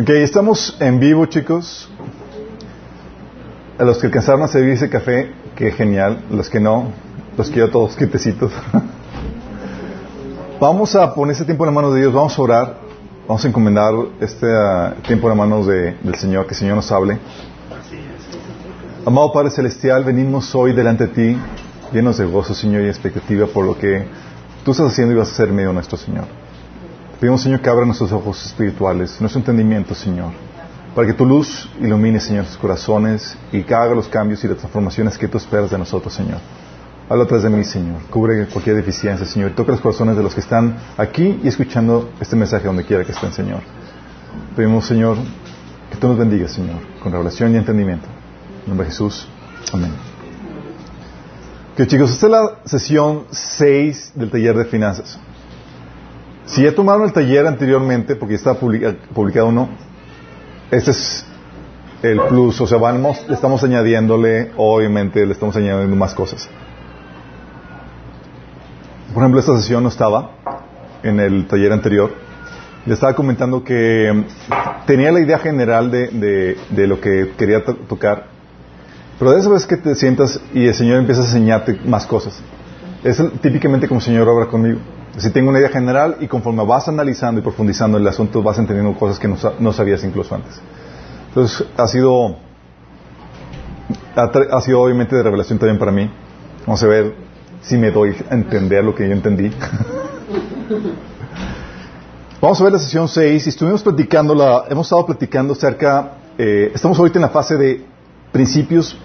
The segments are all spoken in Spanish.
Ok, estamos en vivo, chicos. A los que alcanzaron a servirse café, qué genial. Los que no, los quiero todos quietecitos. vamos a poner este tiempo en las manos de Dios, vamos a orar, vamos a encomendar este uh, tiempo en las manos de, del Señor, que el Señor nos hable. Amado Padre Celestial, venimos hoy delante de ti, llenos de gozo, Señor, y expectativa por lo que tú estás haciendo y vas a hacer medio nuestro Señor. Pedimos, Señor, que abra nuestros ojos espirituales, nuestro entendimiento, Señor, para que tu luz ilumine, Señor, sus corazones y que haga los cambios y las transformaciones que tú esperas de nosotros, Señor. Habla atrás de mí, Señor. Cubre cualquier deficiencia, Señor. Toca los corazones de los que están aquí y escuchando este mensaje donde quiera que estén, Señor. Pedimos, Señor, que tú nos bendigas, Señor, con revelación y entendimiento. En nombre de Jesús. Amén. Que chicos, esta es la sesión 6 del taller de finanzas. Si ya tomaron el taller anteriormente, porque ya está publicado uno, este es el plus, o sea, vamos, estamos añadiéndole, obviamente, le estamos añadiendo más cosas. Por ejemplo, esta sesión no estaba en el taller anterior. Le estaba comentando que tenía la idea general de, de, de lo que quería tocar, pero de esa vez que te sientas y el Señor empieza a enseñarte más cosas, es típicamente como el Señor obra conmigo. Si tengo una idea general y conforme vas analizando y profundizando en el asunto vas entendiendo cosas que no, sabías incluso antes. Entonces ha sido, ha, sido obviamente de revelación también para mí. Vamos a ver si me doy a entender lo que yo entendí. Vamos a ver la sesión 6 y estuvimos platicando, la, hemos estado platicando acerca, eh, estamos ahorita en la fase de principios,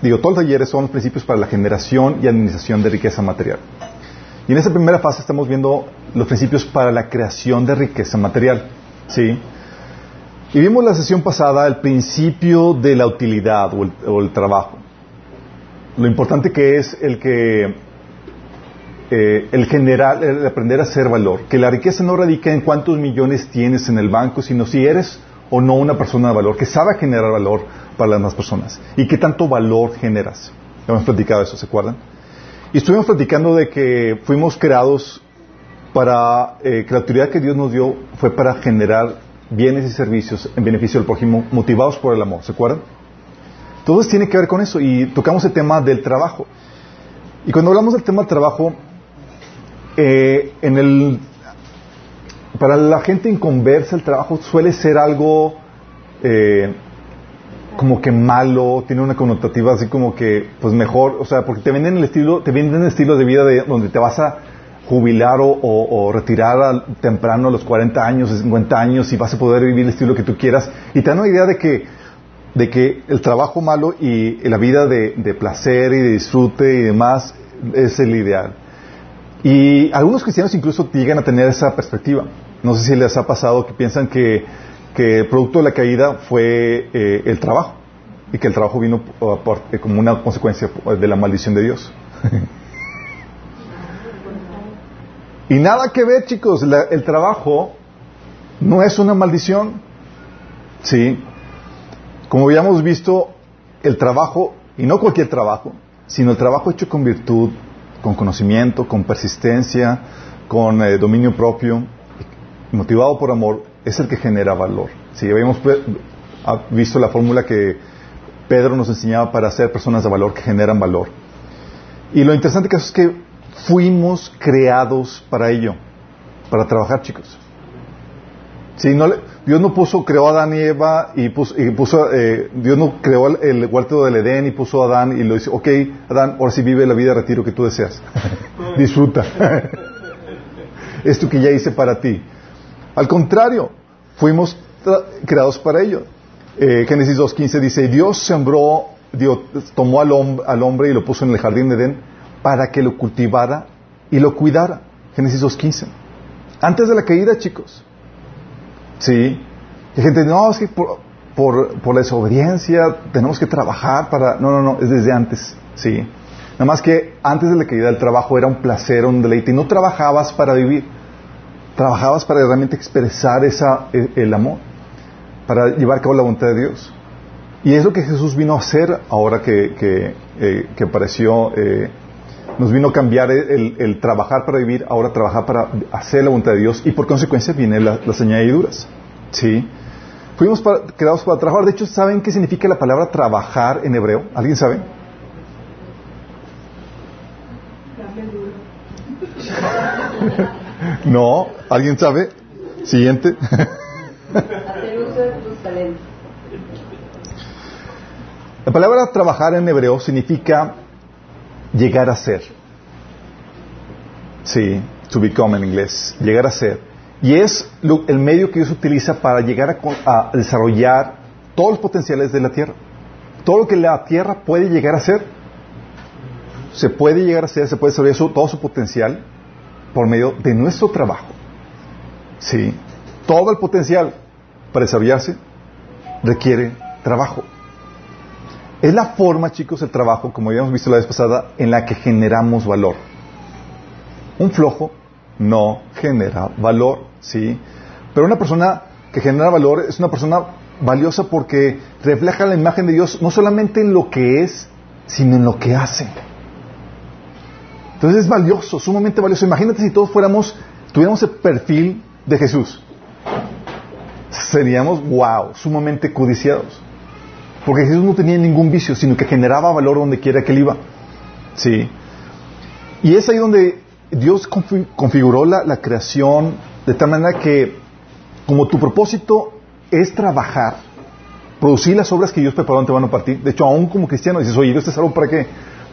digo, todos los talleres son principios para la generación y administración de riqueza material. Y en esa primera fase estamos viendo los principios para la creación de riqueza material. ¿Sí? Y vimos la sesión pasada el principio de la utilidad o el, trabajo. Lo importante que es el que eh, el generar, el aprender a hacer valor. Que la riqueza no radica en cuántos millones tienes en el banco, sino si eres o no una persona de valor, que sabe generar valor para las demás personas. Y qué tanto valor generas. Hemos platicado eso, ¿se acuerdan? Y estuvimos platicando de que fuimos creados para, eh, que la autoridad que Dios nos dio fue para generar bienes y servicios en beneficio del prójimo, motivados por el amor, ¿se acuerdan? Todo tiene que ver con eso y tocamos el tema del trabajo. Y cuando hablamos del tema del trabajo, eh, en el, para la gente inconversa el trabajo suele ser algo eh, como que malo, tiene una connotativa así como que, pues mejor, o sea, porque te venden el estilo, te venden el estilo de vida de donde te vas a jubilar o, retirar temprano a los 40 años, 50 años y vas a poder vivir el estilo que tú quieras. Y te dan una idea de que, de que el trabajo malo y la vida de, de placer y de disfrute y demás es el ideal. Y algunos cristianos incluso llegan a tener esa perspectiva. No sé si les ha pasado que piensan que que el producto de la caída fue eh, el trabajo y que el trabajo vino eh, como una consecuencia de la maldición de Dios. y nada que ver, chicos, el trabajo no es una maldición. Sí. Como habíamos visto, el trabajo, y no cualquier trabajo, sino el trabajo hecho con virtud, con conocimiento, con persistencia, con eh, dominio propio, motivado por amor, es el que genera valor. Si habíamos visto la fórmula que Pedro nos enseñaba para ser personas de valor que generan valor. Y lo interesante que es que fuimos creados para ello, para trabajar, chicos. Si no Dios no puso, creó a Adán y Eva y puso, eh, Dios no creó el, huerto del Edén y puso a Adán y lo dice, ok, Adán, ahora sí vive la vida de retiro que tú deseas. Disfruta. Esto que ya hice para ti. Al contrario, fuimos creados para ello. Eh, Génesis 2.15 dice, Dios sembró, Dios tomó al, al, hombre y lo puso en el jardín de Edén para que lo cultivara y lo cuidara. Génesis 2.15. Antes de la caída, chicos. Sí. Hay gente, no, es que por, por, la desobediencia tenemos que trabajar para... No, no, no, es desde antes. Sí. Nada más que antes de la caída el trabajo era un placer, un deleite. Y no trabajabas para vivir trabajabas para realmente expresar esa, e, el amor, para llevar a cabo la voluntad de Dios. Y es lo que Jesús vino a hacer ahora que, que, eh, apareció, eh, nos vino a cambiar el, trabajar para vivir, ahora trabajar para hacer la voluntad de Dios y por consecuencia vienen las añadiduras. Sí. Fuimos para, creados para trabajar. De hecho, ¿saben qué significa la palabra trabajar en hebreo? ¿Alguien sabe? no, ¿alguien sabe? Siguiente. La palabra trabajar en hebreo significa llegar a ser. Sí, to become en inglés, llegar a ser. Y es el medio que Dios utiliza para llegar a, desarrollar todos los potenciales de la tierra. Todo lo que la tierra puede llegar a ser, se puede llegar a ser, se puede desarrollar todo su potencial por medio de nuestro trabajo. Sí, todo el potencial para desarrollarse requiere trabajo. Es la forma, chicos, el trabajo, como habíamos visto la vez pasada, en la que generamos valor. Un flojo no genera valor, ¿sí? Pero una persona que genera valor es una persona valiosa porque refleja la imagen de Dios no solamente en lo que es, sino en lo que hace. Entonces es valioso, sumamente valioso. Imagínate si todos fuéramos, tuviéramos el perfil de Jesús. Seríamos, wow, sumamente codiciados. Porque Jesús no tenía ningún vicio, sino que generaba valor donde quiera que él iba. Sí. Y es ahí donde Dios configuró la, creación de tal manera que, como tu propósito es trabajar, producir las obras que Dios preparó ante van a partir. De hecho, aún como cristiano dices, oye, Dios te salvo para qué?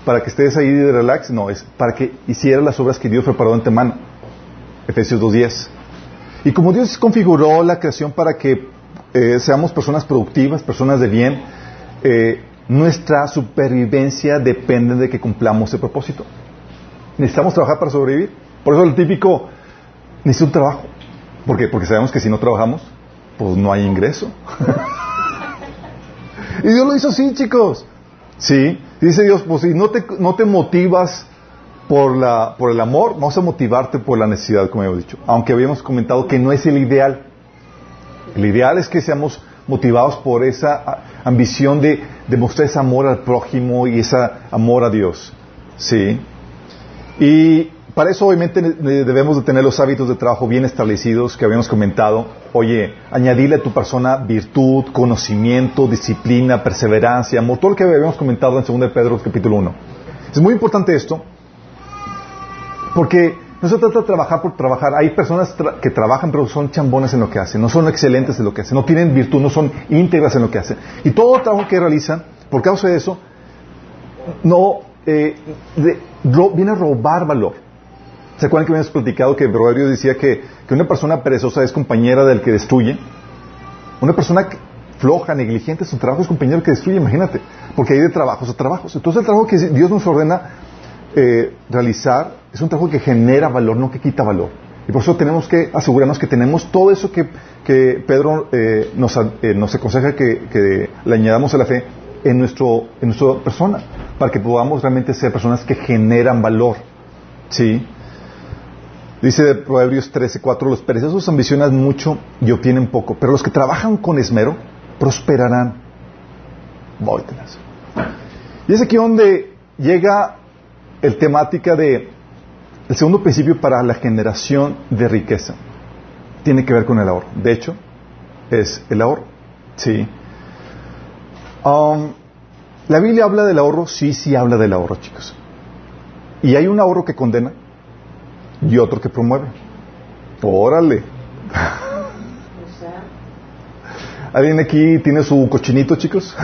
Para que estés ahí de relax. No, es para que hiciera las obras que Dios preparó ante mano. Efesios 2.10. Y como Dios configuró la creación para que eh, seamos personas productivas, personas de bien, eh, nuestra supervivencia depende de que cumplamos el propósito. Necesitamos trabajar para sobrevivir. Por eso el típico, necesito un trabajo. ¿Por qué? Porque sabemos que si no trabajamos, pues no hay ingreso. y Dios lo hizo así, chicos. Sí. Dice Dios, pues si no te, no te motivas por, la, por el amor, vamos a motivarte por la necesidad, como hemos dicho. Aunque habíamos comentado que no es el ideal. El ideal es que seamos motivados por esa ambición de demostrar ese amor al prójimo y ese amor a Dios. ¿Sí? Y para eso obviamente debemos de tener los hábitos de trabajo bien establecidos que habíamos comentado. Oye, añadirle a tu persona virtud, conocimiento, disciplina, perseverancia, amor, todo lo que habíamos comentado en 2 Pedro capítulo 1. Es muy importante esto porque no se trata de trabajar por trabajar. Hay personas que trabajan pero son chambones en lo que hacen, no son excelentes en lo que hacen, no tienen virtud, no son íntegras en lo que hacen. Y todo el trabajo que realizan, por causa de eso, no eh, viene a robar valor. ¿Se acuerdan que habíamos platicado que Proverbio decía que, que, una persona perezosa es compañera del que destruye? Una persona floja, negligente, su trabajo es compañero que destruye, imagínate. Porque hay de trabajos a trabajos. Entonces el trabajo que Dios nos ordena eh, realizar es un trabajo que genera valor, no que quita valor. Y por eso tenemos que asegurarnos que tenemos todo eso que, que Pedro eh, nos, eh, nos, aconseja que, que, le añadamos a la fe en, nuestro, en nuestra persona, para que podamos realmente ser personas que generan valor. ¿Sí? Dice Proverbios 13:4, los perezosos ambicionan mucho y obtienen poco, pero los que trabajan con esmero prosperarán. Y es aquí donde llega el temática de el segundo principio para la generación de riqueza. Tiene que ver con el ahorro. De hecho, es el ahorro. Sí. Um, ¿La Biblia habla del ahorro? Sí, sí habla del ahorro, chicos. Y hay un ahorro que condena y otro que promueve. Órale. ¿Alguien aquí tiene su cochinito, chicos?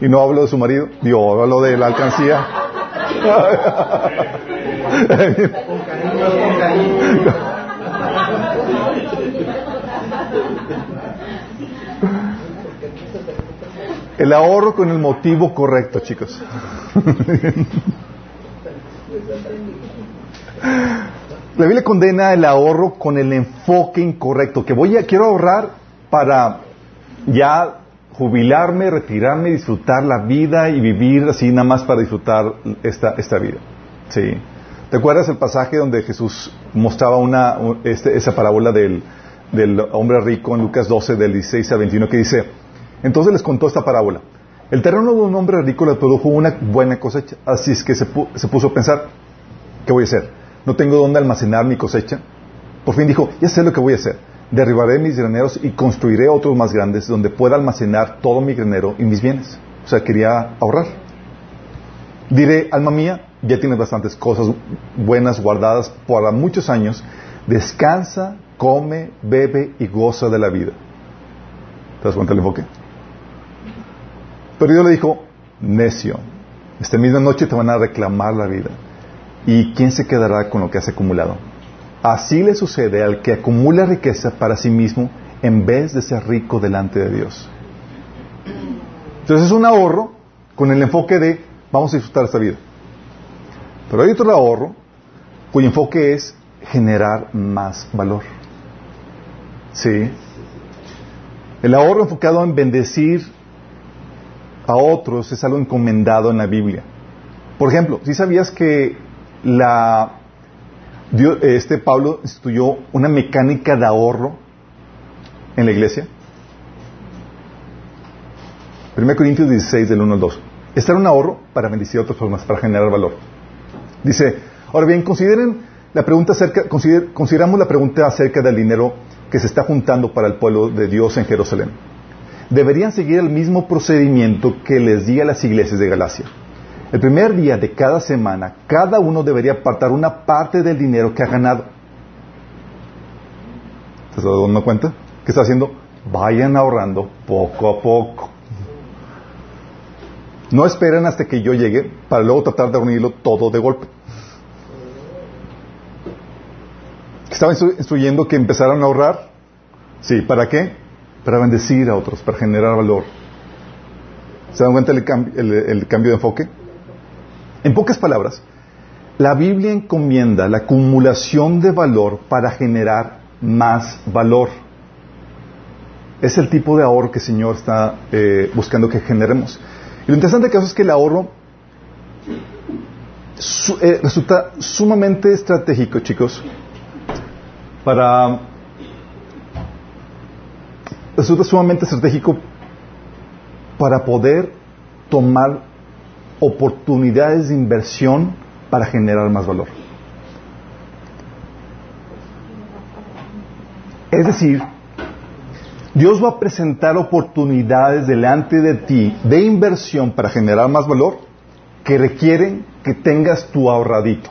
y no hablo de su marido. Yo hablo de la alcancía. El ahorro con el motivo correcto, chicos. La Biblia condena el ahorro con el enfoque incorrecto, que voy a quiero ahorrar para ya jubilarme, retirarme, disfrutar la vida y vivir así nada más para disfrutar esta, esta vida. Sí. ¿Te acuerdas el pasaje donde Jesús mostraba una, este, esa parábola del, del hombre rico en Lucas 12, del 16 al 21, que dice, entonces les contó esta parábola. El terreno de un hombre rico le produjo una buena cosecha, así es que se, se puso a pensar, ¿qué voy a hacer? ¿No tengo dónde almacenar mi cosecha? Por fin dijo, ya sé lo que voy a hacer Derribaré mis graneros y construiré otros más grandes donde pueda almacenar todo mi granero y mis bienes. O sea, quería ahorrar. Diré, alma mía, ya tienes bastantes cosas buenas guardadas para muchos años. Descansa, come, bebe y goza de la vida. ¿Te das cuenta del enfoque? Pero Dios le dijo, necio, esta misma noche te van a reclamar la vida. ¿Y quién se quedará con lo que has acumulado? Así le sucede al que acumula riqueza para sí mismo en vez de ser rico delante de Dios. Entonces es un ahorro con el enfoque de vamos a disfrutar esta vida. Pero hay otro ahorro cuyo enfoque es generar más valor. ¿Sí? El ahorro enfocado en bendecir a otros es algo encomendado en la Biblia. Por ejemplo, si sabías que la, este Pablo instituyó una mecánica de ahorro en la iglesia? 1 Corintios 16, del 1 al 2. Este era un ahorro para bendecir a otras personas, para generar valor. Dice, ahora bien, consideren la pregunta acerca, consideramos la pregunta acerca del dinero que se está juntando para el pueblo de Dios en Jerusalén deberían seguir el mismo procedimiento que les di a las iglesias de Galacia. El primer día de cada semana, cada uno debería apartar una parte del dinero que ha ganado. ¿Te estás dando cuenta? ¿Qué está haciendo? Vayan ahorrando poco a poco. No esperen hasta que yo llegue para luego tratar de reunirlo todo de golpe. Estaba instruyendo que empezaran a ahorrar. Sí, ¿para qué? para bendecir a otros, para generar valor. ¿Se dan cuenta el, cambio de enfoque? En pocas palabras, la Biblia encomienda la acumulación de valor para generar más valor. Es el tipo de ahorro que el Señor está eh, buscando que generemos. Y lo interesante caso es que el ahorro eh, resulta sumamente estratégico, chicos, para resulta sumamente estratégico para poder tomar oportunidades de inversión para generar más valor. Es decir, Dios va a presentar oportunidades delante de ti de inversión para generar más valor que requieren que tengas tu ahorradito.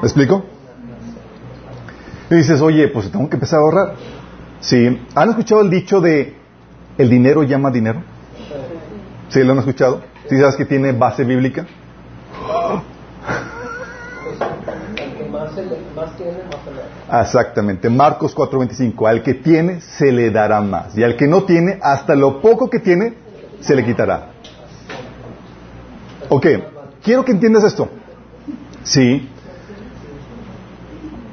¿Me explico? Y dices, oye, pues tengo que empezar a ahorrar. Sí. ¿Han escuchado el dicho de el dinero llama dinero? ¿Sí lo han escuchado? ¿Sí sabes que tiene base bíblica? Exactamente. Marcos 4:25. Al que tiene, se le dará más. Y al que no tiene, hasta lo poco que tiene, se le quitará. Ok. Quiero que entiendas esto. Sí.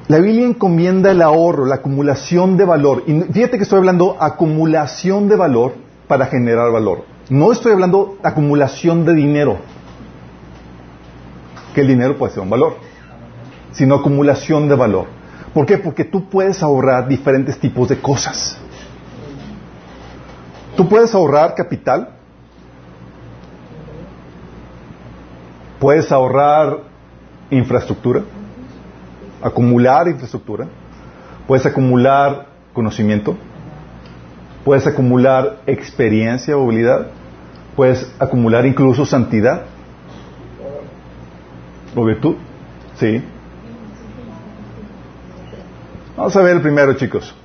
La Biblia encomienda el ahorro, la acumulación de valor. Y fíjate que estoy hablando acumulación de valor para generar valor. No estoy hablando acumulación de dinero, que el dinero puede ser un valor, sino acumulación de valor. ¿Por qué? Porque tú puedes ahorrar diferentes tipos de cosas. Tú puedes ahorrar capital, puedes ahorrar infraestructura, acumular infraestructura, puedes acumular conocimiento, puedes acumular experiencia o habilidad, puedes acumular incluso santidad o virtud. Sí. Vamos a ver el primero, chicos.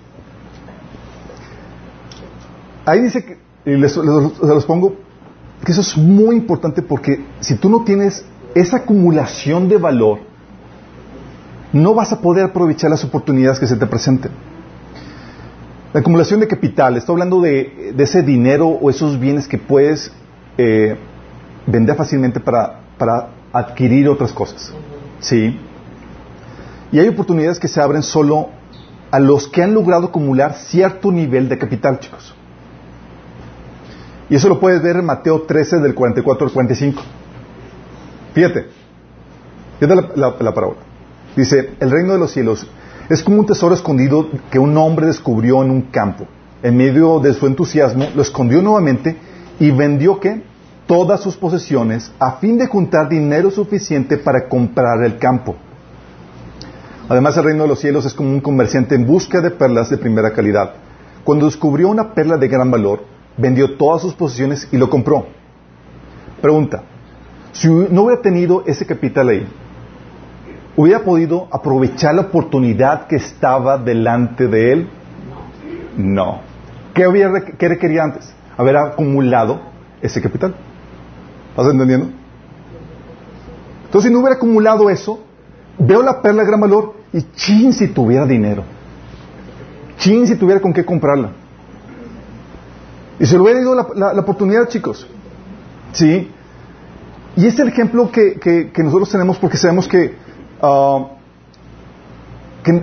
Ahí dice que, y les, los pongo, que eso es muy importante porque si tú no tienes esa acumulación de valor, no vas a poder aprovechar las oportunidades que se te presenten. La acumulación de capital, estoy hablando de, ese dinero o esos bienes que puedes eh, vender fácilmente para, para adquirir otras cosas. ¿Sí? Y hay oportunidades que se abren solo a los que han logrado acumular cierto nivel de capital, chicos. Y eso lo puedes ver en Mateo 13, del 44 al 45. Fíjate, fíjate la, la, la Dice, el reino de los cielos es como un tesoro escondido que un hombre descubrió en un campo. En medio de su entusiasmo, lo escondió nuevamente y vendió que todas sus posesiones a fin de juntar dinero suficiente para comprar el campo. Además, el reino de los cielos es como un comerciante en busca de perlas de primera calidad. Cuando descubrió una perla de gran valor, vendió todas sus posesiones y lo compró. Pregunta, si no hubiera tenido ese capital ahí, ¿hubiera podido aprovechar la oportunidad que estaba delante de él? No. ¿Qué, hubiera, qué requería antes? Haber acumulado ese capital. ¿Estás entendiendo? Entonces, si no hubiera acumulado eso, veo la perla de gran valor y chin si tuviera dinero. Chin si tuviera con qué comprarla. Y se le hubiera ido la, oportunidad, chicos. ¿Sí? Y es el ejemplo que, nosotros tenemos porque sabemos ah, que,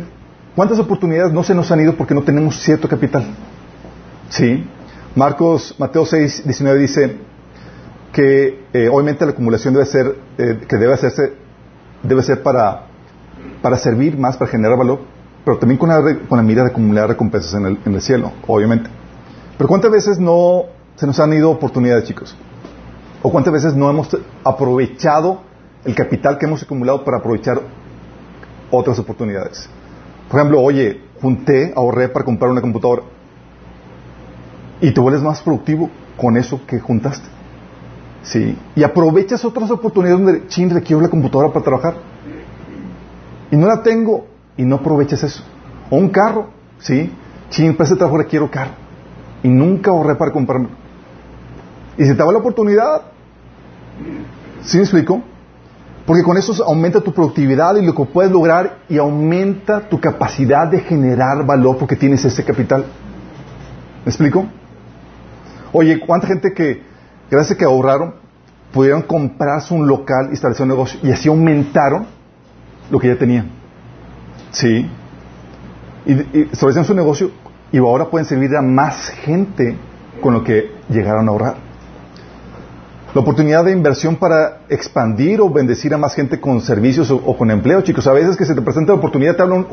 cuántas oportunidades no se nos han ido porque no tenemos cierto capital. ¿Sí? Marcos, Mateo 6, 19 dice que eh, obviamente la acumulación debe ser, eh, que debe hacerse, debe ser para, para servir más, para generar valor, pero también con la, con mira de acumular recompensas en el, en el cielo, obviamente. Pero ¿cuántas veces no se nos han ido oportunidades, chicos? ¿O cuántas veces no hemos aprovechado el capital que hemos acumulado para aprovechar otras oportunidades? Por ejemplo, oye, junté, ahorré para comprar una computadora y te vuelves más productivo con eso que juntaste. ¿Sí? Y aprovechas otras oportunidades donde, chin, requiero la computadora para trabajar. Y no la tengo y no aprovechas eso. O un carro, ¿sí? Chin, para ese trabajo requiero carro y nunca ahorré para comprarme. Y se te va la oportunidad. ¿Sí me explico? Porque con eso aumenta tu productividad y lo que puedes lograr y aumenta tu capacidad de generar valor porque tienes ese capital. ¿Me explico? Oye, ¿cuánta gente que, gracias a que ahorraron, pudieron comprarse un local establecer un negocio y así aumentaron lo que ya tenían? Sí. Y, y establecieron su negocio y ahora pueden servir a más gente con lo que llegaron a ahorrar. La oportunidad de inversión para expandir o bendecir a más gente con servicios o, con empleo, chicos. A veces que se te presenta la oportunidad, te habla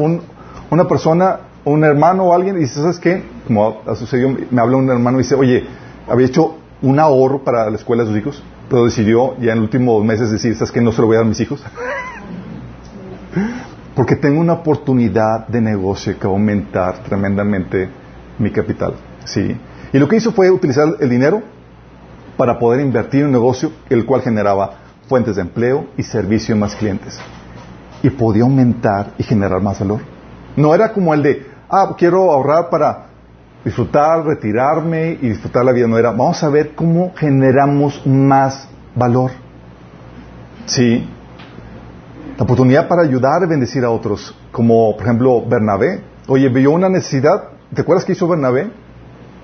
una persona, un hermano o alguien y dice, ¿sabes qué? Como ha sucedido, me habla un hermano y dice, oye, había hecho un ahorro para la escuela de sus hijos, pero decidió ya en los últimos meses decir, ¿sabes qué? No se lo voy a dar a mis hijos. Porque tengo una oportunidad de negocio que va a aumentar tremendamente mi capital. ¿sí? Y lo que hizo fue utilizar el dinero para poder invertir en un negocio el cual generaba fuentes de empleo y servicio a más clientes. Y podía aumentar y generar más valor. No era como el de, ah, quiero ahorrar para disfrutar, retirarme y disfrutar la vida. No era, vamos a ver cómo generamos más valor. Sí, la oportunidad para ayudar y bendecir a otros, como por ejemplo Bernabé. Oye, vio una necesidad, ¿te acuerdas qué hizo Bernabé?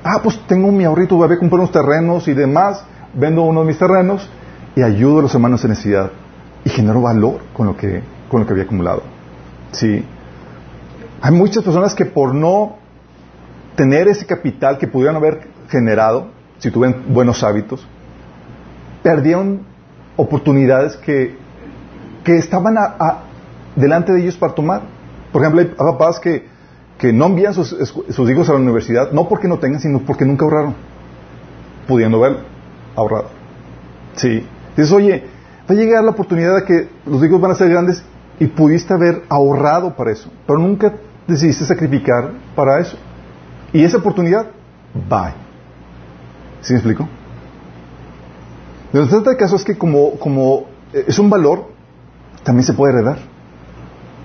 Ah, pues tengo mi ahorrito, voy a comprar unos terrenos y demás, vendo uno de mis terrenos y ayudo a los hermanos en necesidad. Y genero valor con lo que, con lo que había acumulado. Sí. Hay muchas personas que por no tener ese capital que pudieran haber generado, si tuvieran buenos hábitos, perdieron oportunidades que que estaban delante de ellos para tomar. Por ejemplo, hay papás que, que no envían sus, sus, hijos a la universidad, no porque no tengan, sino porque nunca ahorraron, pudiendo haber ahorrado. Sí. Dices, oye, va a llegar la oportunidad de que los hijos van a ser grandes y pudiste haber ahorrado para eso, pero nunca decidiste sacrificar para eso. Y esa oportunidad, bye. ¿Sí me explico? Lo que trata de caso es que como, como es un valor, también se puede heredar.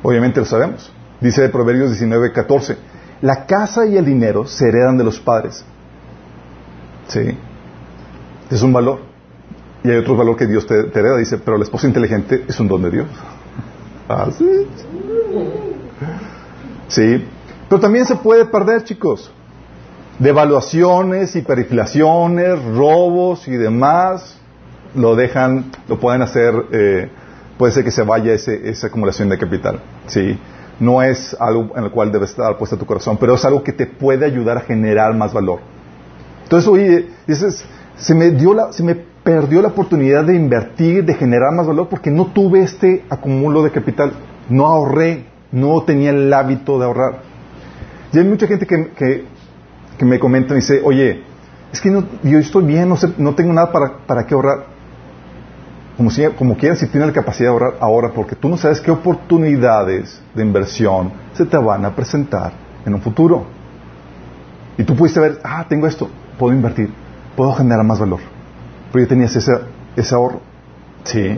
Obviamente lo sabemos. Dice Proverbios 19, 14. La casa y el dinero se heredan de los padres. ¿Sí? Es un valor. Y hay otro valor que Dios te, hereda. Dice, pero la esposa inteligente es un don de Dios. ¿Ah? Sí. Pero también se puede perder, chicos. Devaluaciones, hiperinflaciones, robos y demás. Lo dejan, lo pueden hacer eh, puede ser que se vaya esa acumulación de capital. ¿sí? No es algo en el cual debe estar puesto tu corazón, pero es algo que te puede ayudar a generar más valor. Entonces, oye, dices, se me, dio la, se me perdió la oportunidad de invertir, de generar más valor, porque no tuve este acumulo de capital. No ahorré, no tenía el hábito de ahorrar. Y hay mucha gente que, me comenta y dice, oye, es que yo estoy bien, no, sé, no tengo nada para, para qué ahorrar. como, si, como quieras, si tienes la capacidad de ahorrar ahora, porque tú no sabes qué oportunidades de inversión se te van a presentar en un futuro. Y tú pudiste ver, ah, tengo esto, puedo invertir, puedo generar más valor. Pero ya tenías ese, ese ahorro. Sí.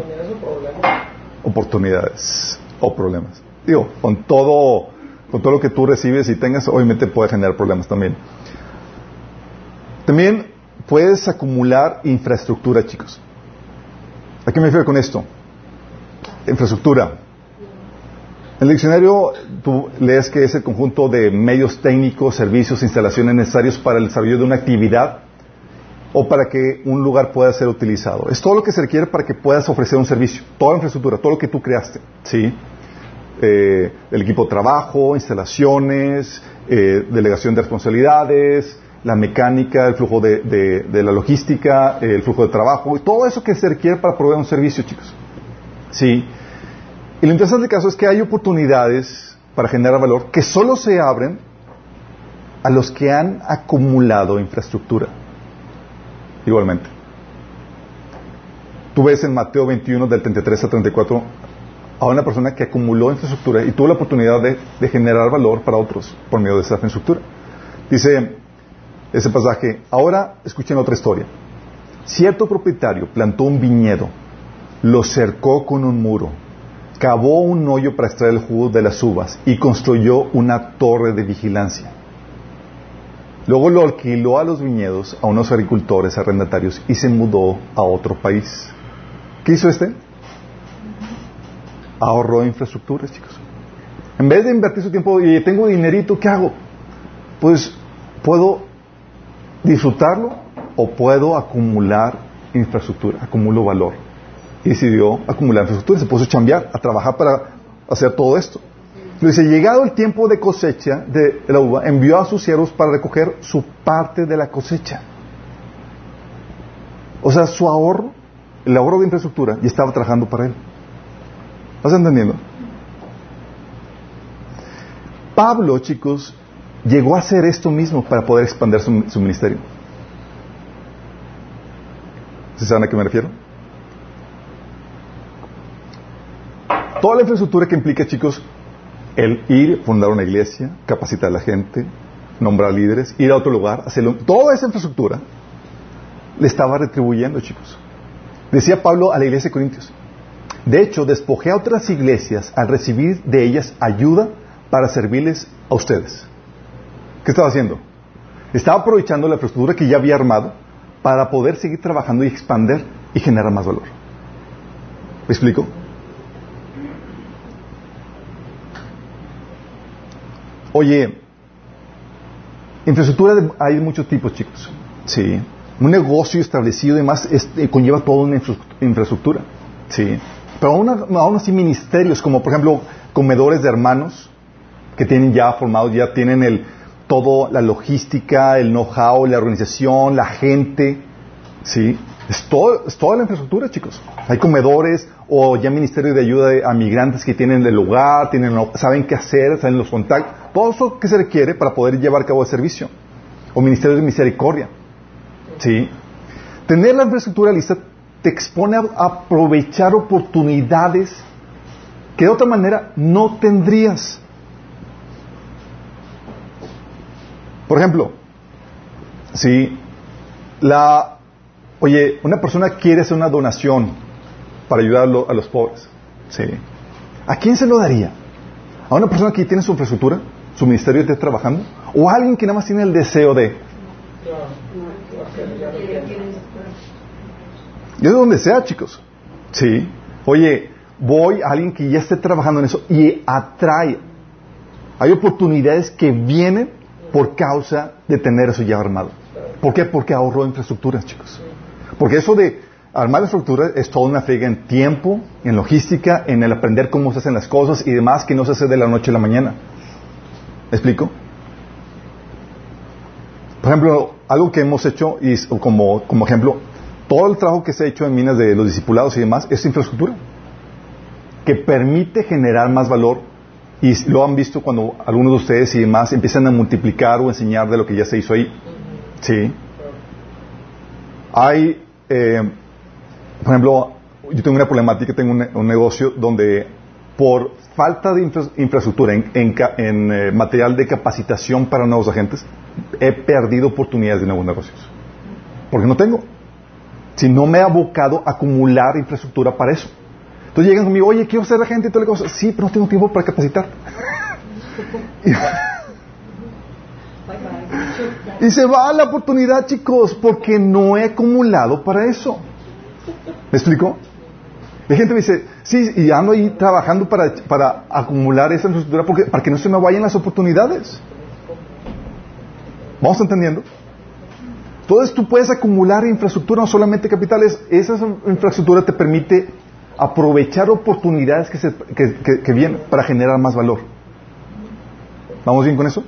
Oportunidades o problemas. Digo, con todo, con todo lo que tú recibes y tengas, obviamente puede generar problemas también. También puedes acumular infraestructura, chicos. ¿A qué me refiero con esto? Infraestructura. En el diccionario tú lees que es el conjunto de medios técnicos, servicios, instalaciones necesarios para el desarrollo de una actividad o para que un lugar pueda ser utilizado. Es todo lo que se requiere para que puedas ofrecer un servicio, toda infraestructura, todo lo que tú creaste, ¿sí? Eh, el equipo de trabajo, instalaciones, eh, delegación de responsabilidades, la mecánica, el flujo de, la logística, el flujo de trabajo, y todo eso que se requiere para proveer un servicio, chicos. ¿Sí? Y lo interesante del caso es que hay oportunidades para generar valor que solo se abren a los que han acumulado infraestructura. Igualmente. Tú ves en Mateo 21 del 33 a 34 a una persona que acumuló infraestructura y tuvo la oportunidad de, de generar valor para otros por medio de esa infraestructura. Dice, ese pasaje. Ahora escuchen otra historia. Cierto propietario plantó un viñedo, lo cercó con un muro, cavó un hoyo para extraer el jugo de las uvas y construyó una torre de vigilancia. Luego lo alquiló a los viñedos a unos agricultores arrendatarios y se mudó a otro país. ¿Qué hizo este? Ahorró infraestructuras, chicos. En vez de invertir su tiempo y tengo dinerito, ¿qué hago? Pues puedo disfrutarlo o puedo acumular infraestructura, acumulo valor. Y decidió acumular infraestructura, se puso a chambear, a trabajar para hacer todo esto. Dice, llegado el tiempo de cosecha de la uva, envió a sus siervos para recoger su parte de la cosecha. O sea, su ahorro, el ahorro de infraestructura, y estaba trabajando para él. ¿Estás entendiendo? Pablo, chicos, llegó a hacer esto mismo para poder expandir su, ministerio. ¿Se saben a qué me refiero? Toda la infraestructura que implica, chicos, el ir, fundar una iglesia, capacitar a la gente, nombrar líderes, ir a otro lugar, hacerlo. Toda esa infraestructura le estaba retribuyendo, chicos. Decía Pablo a la iglesia de Corintios. De hecho, despojé a otras iglesias al recibir de ellas ayuda para servirles a ustedes. ¿Qué estaba haciendo? Estaba aprovechando la infraestructura que ya había armado para poder seguir trabajando y expander y generar más valor. ¿Me explico? Oye, infraestructura hay muchos tipos, chicos. Sí. Un negocio establecido y demás este, conlleva toda una infraestructura. Sí. Pero aún, aún así ministerios, como por ejemplo comedores de hermanos, que tienen ya formados, ya tienen el, todo la logística, el know-how, la organización, la gente, ¿sí? Es, todo, es toda la infraestructura, chicos. Hay comedores o ya ministerio de ayuda a migrantes que tienen el lugar, tienen, saben qué hacer, saben los contactos, todo eso que se requiere para poder llevar a cabo el servicio. O ministerio de misericordia, ¿sí? Tener la infraestructura lista te expone a aprovechar oportunidades que de otra manera no tendrías. Por ejemplo, si la, oye, una persona quiere hacer una donación para ayudar a los pobres, ¿sí? ¿A quién se lo daría? ¿A una persona que tiene su infraestructura, su ministerio está trabajando? ¿O a alguien que nada más tiene el deseo de? Yo de donde sea, chicos. Sí. Oye, voy a alguien que ya esté trabajando en eso y atrae. Hay oportunidades que vienen por causa de tener eso ya armado. ¿Por qué? Porque ahorró infraestructuras, chicos. Porque eso de armar infraestructura es toda una friega en tiempo, en logística, en el aprender cómo se hacen las cosas y demás que no se hace de la noche a la mañana. ¿Me explico? Por ejemplo, algo que hemos hecho, y como, como ejemplo, todo el trabajo que se ha hecho en minas de los discipulados y demás es infraestructura, que permite generar más valor y lo han visto cuando algunos de ustedes y demás empiezan a multiplicar o enseñar de lo que ya se hizo ahí. Sí. Hay, eh, por ejemplo, yo tengo una problemática, tengo un, negocio donde por falta de infraestructura en, eh, material de capacitación para nuevos agentes, he perdido oportunidades de nuevos negocios. Porque no tengo. Si no me he abocado a acumular infraestructura para eso. Entonces llegan conmigo, oye, quiero ser agente y toda la cosa. Sí, pero no tengo tiempo para capacitar. y se va la oportunidad, chicos, porque no he acumulado para eso. ¿Me explico? La gente me dice, sí, y ando ahí trabajando para, para acumular esa infraestructura porque, para que no se me vayan las oportunidades. ¿Vamos entendiendo? Entonces tú puedes acumular infraestructura, no solamente capitales. Esa infraestructura te permite aprovechar oportunidades que, se, que, que vienen para generar más valor. ¿Vamos bien con eso?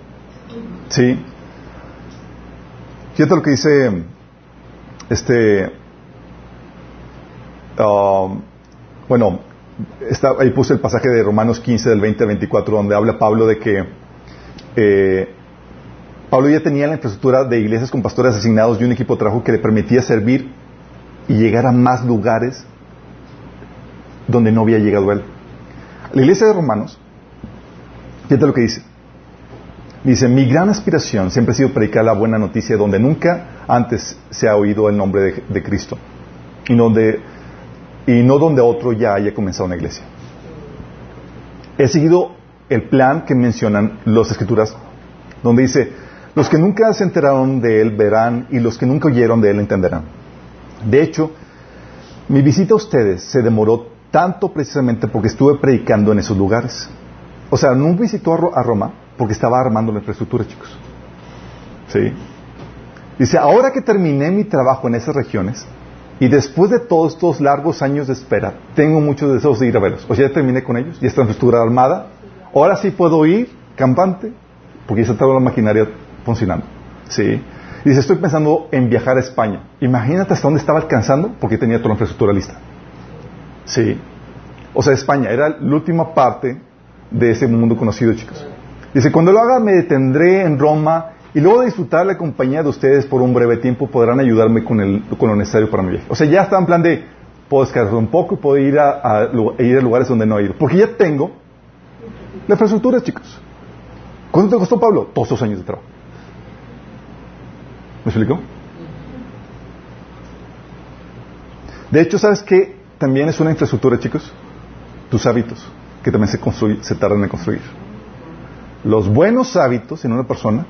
Sí. Fíjate lo que dice este Um, bueno, está, ahí puse el pasaje de Romanos 15 del 20 al 24 donde habla Pablo de que eh, Pablo ya tenía la infraestructura de iglesias con pastores asignados y un equipo de trabajo que le permitía servir y llegar a más lugares donde no había llegado él. La iglesia de Romanos, fíjate lo que dice. Dice, mi gran aspiración siempre ha sido predicar la buena noticia donde nunca antes se ha oído el nombre de, Cristo y y no donde otro ya haya comenzado una iglesia. He seguido el plan que mencionan las escrituras, donde dice, los que nunca se enteraron de él verán y los que nunca oyeron de él entenderán. De hecho, mi visita a ustedes se demoró tanto precisamente porque estuve predicando en esos lugares. O sea, no visitó a Roma porque estaba armando la infraestructura, chicos. ¿Sí? Dice, ahora que terminé mi trabajo en esas regiones, y después de todos estos largos años de espera, tengo muchos deseos de ir a verlos. O sea, ya terminé con ellos, ya está en estructura armada. Ahora sí puedo ir campante, porque ya está toda la maquinaria funcionando. ¿Sí? Dice, estoy pensando en viajar a España. Imagínate hasta dónde estaba alcanzando, porque tenía toda la infraestructura lista. ¿Sí? O sea, España era la última parte de ese mundo conocido, chicos. Dice, cuando lo haga me detendré en Roma y luego de disfrutar la compañía de ustedes por un breve tiempo, podrán ayudarme con, el, con lo necesario para mi viaje. O sea, ya está en plan de, puedo descansar un poco y puedo ir a, ir a lugares donde no he ido. Porque ya tengo la infraestructura, chicos. ¿Cuánto te costó, Pablo? Todos esos años de trabajo. ¿Me explico? De hecho, ¿sabes qué? También es una infraestructura, chicos. Tus hábitos, que también se, se tardan en construir. Los buenos hábitos en una persona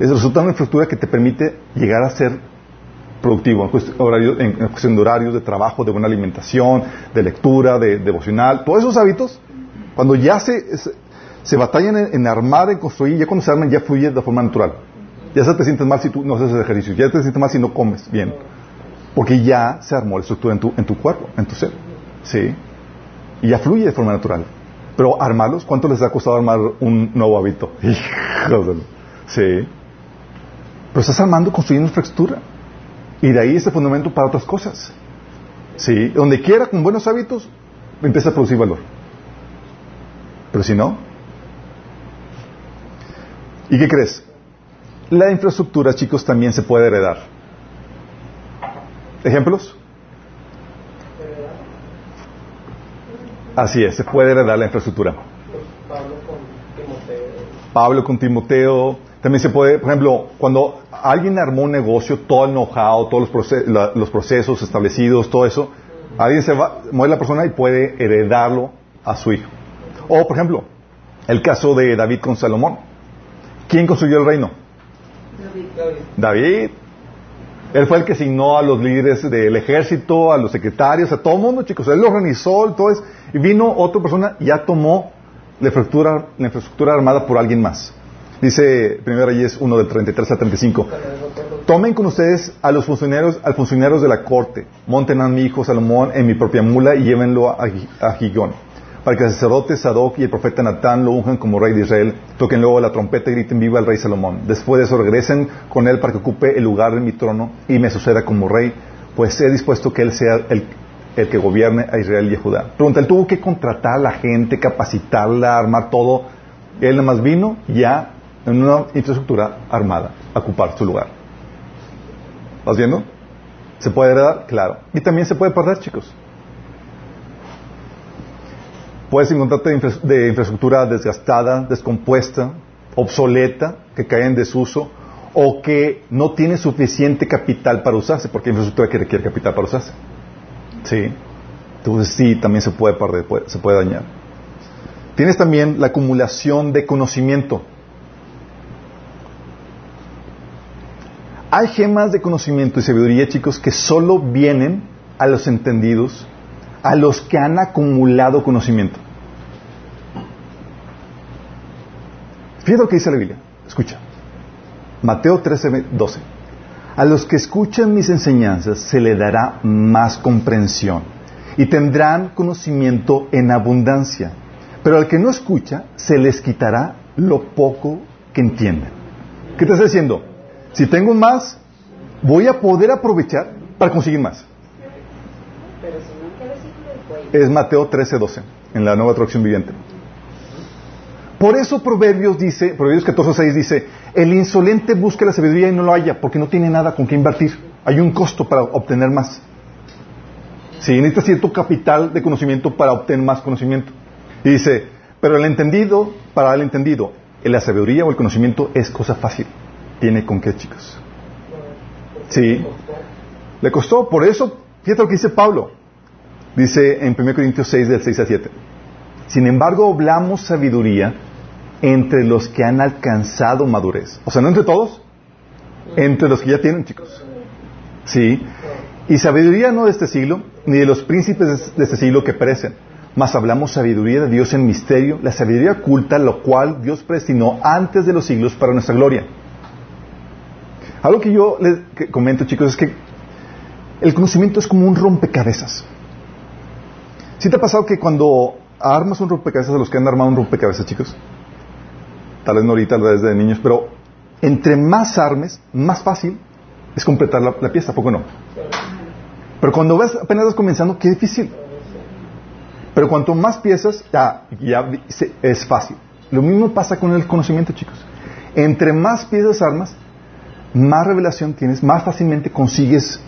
es de una infraestructura que te permite llegar a ser productivo en cuestión, de horarios, de trabajo, de buena alimentación, de lectura, de, devocional, todos esos hábitos, cuando ya se, se, batallan en, armar, en construir, ya cuando se arman ya fluye de forma natural. Ya se te sientes mal si tú no haces ejercicio, ya te sientes mal si no comes bien, porque ya se armó la estructura en tu, en tu cuerpo, en tu ser, ¿sí? Y ya fluye de forma natural. Pero armarlos, ¿cuánto les ha costado armar un nuevo hábito? Sí. Pero estás armando, construyendo infraestructura. Y de ahí ese fundamento para otras cosas. ¿Sí? Donde quiera, con buenos hábitos, empieza a producir valor. Pero si no. ¿Y qué crees? La infraestructura, chicos, también se puede heredar. ¿Ejemplos? Así es, se puede heredar la infraestructura. Pablo con Timoteo. Pablo con Timoteo. También se puede, por ejemplo, cuando alguien armó un negocio, todo el know-how, todos los, procesos, establecidos, todo eso, alguien se va, muere la persona y puede heredarlo a su hijo. O, por ejemplo, el caso de David con Salomón. ¿Quién construyó el reino? David. David. Él fue el que asignó a los líderes del ejército, a los secretarios, a todo el mundo, chicos. Él lo organizó, todo eso. Y vino otra persona y ya tomó la infraestructura, la infraestructura armada por alguien más. Dice 1 Reyes 1 del 33 al 35. Tomen con ustedes a los funcionarios, al funcionarios de la corte. Monten a mi hijo Salomón en mi propia mula y llévenlo a, a Gigón. Para que el sacerdote Sadoc y el profeta Natán lo unjan como rey de Israel. Toquen luego la trompeta y griten viva al rey Salomón. Después de eso regresen con él para que ocupe el lugar de mi trono y me suceda como rey. Pues he dispuesto que él sea el, el que gobierne a Israel y a Judá. Pregunta, él tuvo que contratar a la gente, capacitarla, armar todo. Él nada más vino ya en una infraestructura armada a ocupar su lugar. ¿Vas viendo? ¿Se puede heredar? Claro. Y también se puede perder, chicos. Puedes encontrarte de, infra- de infraestructura desgastada, descompuesta, obsoleta, que cae en desuso, o que no tiene suficiente capital para usarse, porque hay infraestructura que requiere capital para usarse. Sí. Entonces sí, también se puede perder, se puede dañar. Tienes también la acumulación de conocimiento. Hay gemas de conocimiento y sabiduría, chicos, que solo vienen a los entendidos, a los que han acumulado conocimiento. Fíjate lo que dice la Biblia. Escucha. Mateo 13, 12. A los que escuchan mis enseñanzas se le dará más comprensión y tendrán conocimiento en abundancia. Pero al que no escucha se les quitará lo poco que entienden. ¿Qué te está diciendo? Si tengo más, voy a poder aprovechar para conseguir más. Pero si no, ¿qué versículo fue? Es Mateo 13, 12, en la nueva traducción viviente. Por eso Proverbios dice, Proverbios 14, 6 dice, el insolente busca la sabiduría y no lo halla, porque no tiene nada con qué invertir. Hay un costo para obtener más. Sí, necesita cierto capital de conocimiento para obtener más conocimiento. Y dice, pero el entendido, para el entendido, la sabiduría o el conocimiento es cosa fácil. Tiene con qué, chicos. Sí. Le costó, por eso, fíjate lo que dice Pablo. Dice en 1 Corintios 6, del 6 al 7. Sin embargo, hablamos sabiduría entre los que han alcanzado madurez. O sea, no entre todos, entre los que ya tienen, chicos. Sí. Y sabiduría no de este siglo, ni de los príncipes de este siglo que perecen. Mas hablamos sabiduría de Dios en misterio, la sabiduría oculta, lo cual Dios predestinó antes de los siglos para nuestra gloria. Algo que yo les comento, chicos, es que el conocimiento es como un rompecabezas. ¿Sí te ha pasado que cuando armas un rompecabezas, a los que han armado un rompecabezas, chicos? Tal vez no ahorita, tal vez de niños, pero entre más armes, más fácil es completar la, la pieza, ¿a poco no? Pero cuando ves, apenas vas comenzando, qué difícil. Pero cuanto más piezas, ya, ya es fácil. Lo mismo pasa con el conocimiento, chicos. Entre más piezas armas, más revelación tienes, más fácilmente consigues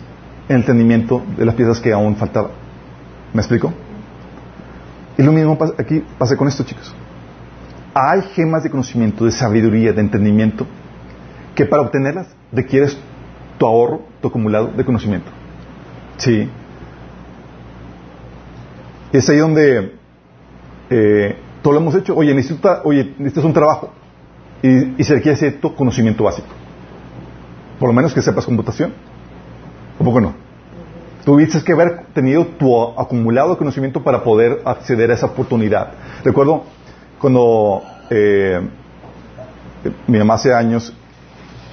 el entendimiento de las piezas que aún faltaban. ¿Me explico? Y lo mismo aquí pasa con esto, chicos. Hay gemas de conocimiento, de sabiduría, de entendimiento, que para obtenerlas requieres tu ahorro, tu acumulado de conocimiento. Sí. Es ahí donde eh, todo lo hemos hecho. Oye, necesita, oye, necesitas un trabajo. Y, y se requiere cierto conocimiento básico. Por lo menos que sepas computación. ¿O poco no? Tuviste que haber tenido tu acumulado conocimiento para poder acceder a esa oportunidad. Recuerdo cuando eh, mi mamá hace años,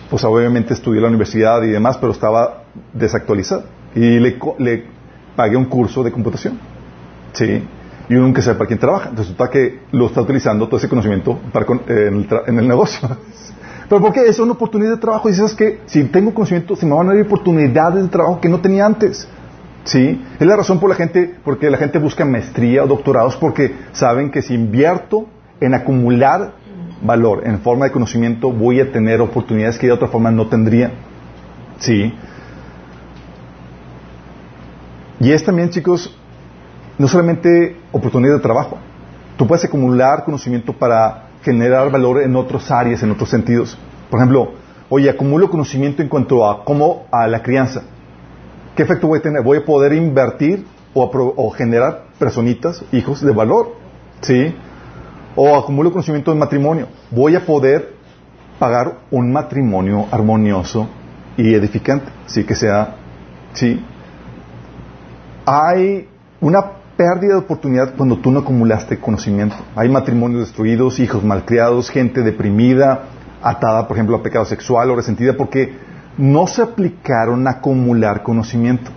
pues obviamente estudió en la universidad y demás, pero estaba desactualizada. Y le, le pagué un curso de computación. Sí. Y uno nunca sabe para quién trabaja. Resulta que lo está utilizando todo ese conocimiento para con- eh, en, el tra- en el negocio. Pero ¿por qué? Es una oportunidad de trabajo. Y dices que si tengo conocimiento, se me van a dar oportunidades de trabajo que no tenía antes. ¿Sí? Es la razón por la gente, porque la gente busca maestría o doctorados porque saben que si invierto en acumular valor en forma de conocimiento, voy a tener oportunidades que de otra forma no tendría. ¿Sí? Y es también, chicos, no solamente oportunidad de trabajo. Tú puedes acumular conocimiento para generar valor en otras áreas, en otros sentidos. Por ejemplo, oye, acumulo conocimiento en cuanto a cómo a la crianza. ¿Qué efecto voy a tener? Voy a poder invertir o, o generar personitas, hijos de valor. ¿Sí? O acumulo conocimiento en matrimonio. Voy a poder pagar un matrimonio armonioso y edificante. Sí, que sea. Sí. Hay una pérdida de oportunidad cuando tú no acumulaste conocimiento. Hay matrimonios destruidos, hijos malcriados, gente deprimida, atada, por ejemplo, a pecado sexual o resentida porque no se aplicaron a acumular conocimiento.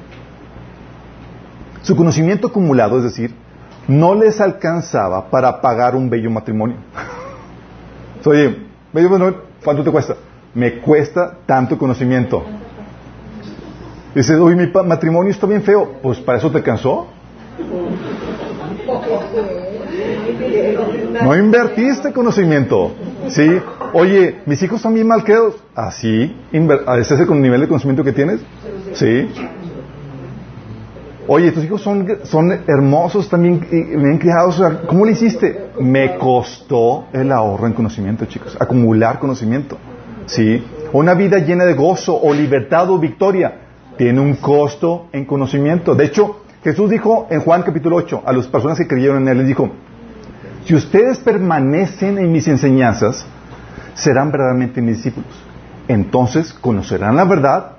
Su conocimiento acumulado, es decir, no les alcanzaba para pagar un bello matrimonio. Oye, bello matrimonio, ¿cuánto te cuesta? Me cuesta tanto conocimiento. Dices, oye, mi matrimonio está bien feo. Pues para eso te cansó. No invertiste conocimiento. ¿Sí? Oye, mis hijos son bien malcriados. Así, ¿ese es el nivel de conocimiento que tienes? Sí. Oye, tus hijos son, son hermosos, también bien criados. ¿Cómo lo hiciste? Me costó el ahorro en conocimiento, chicos. Acumular conocimiento. ¿Sí? Una vida llena de gozo o libertad o victoria tiene un costo en conocimiento. De hecho, Jesús dijo en Juan capítulo 8 a las personas que creyeron en Él, les dijo, si ustedes permanecen en mis enseñanzas, serán verdaderamente mis discípulos. Entonces conocerán la verdad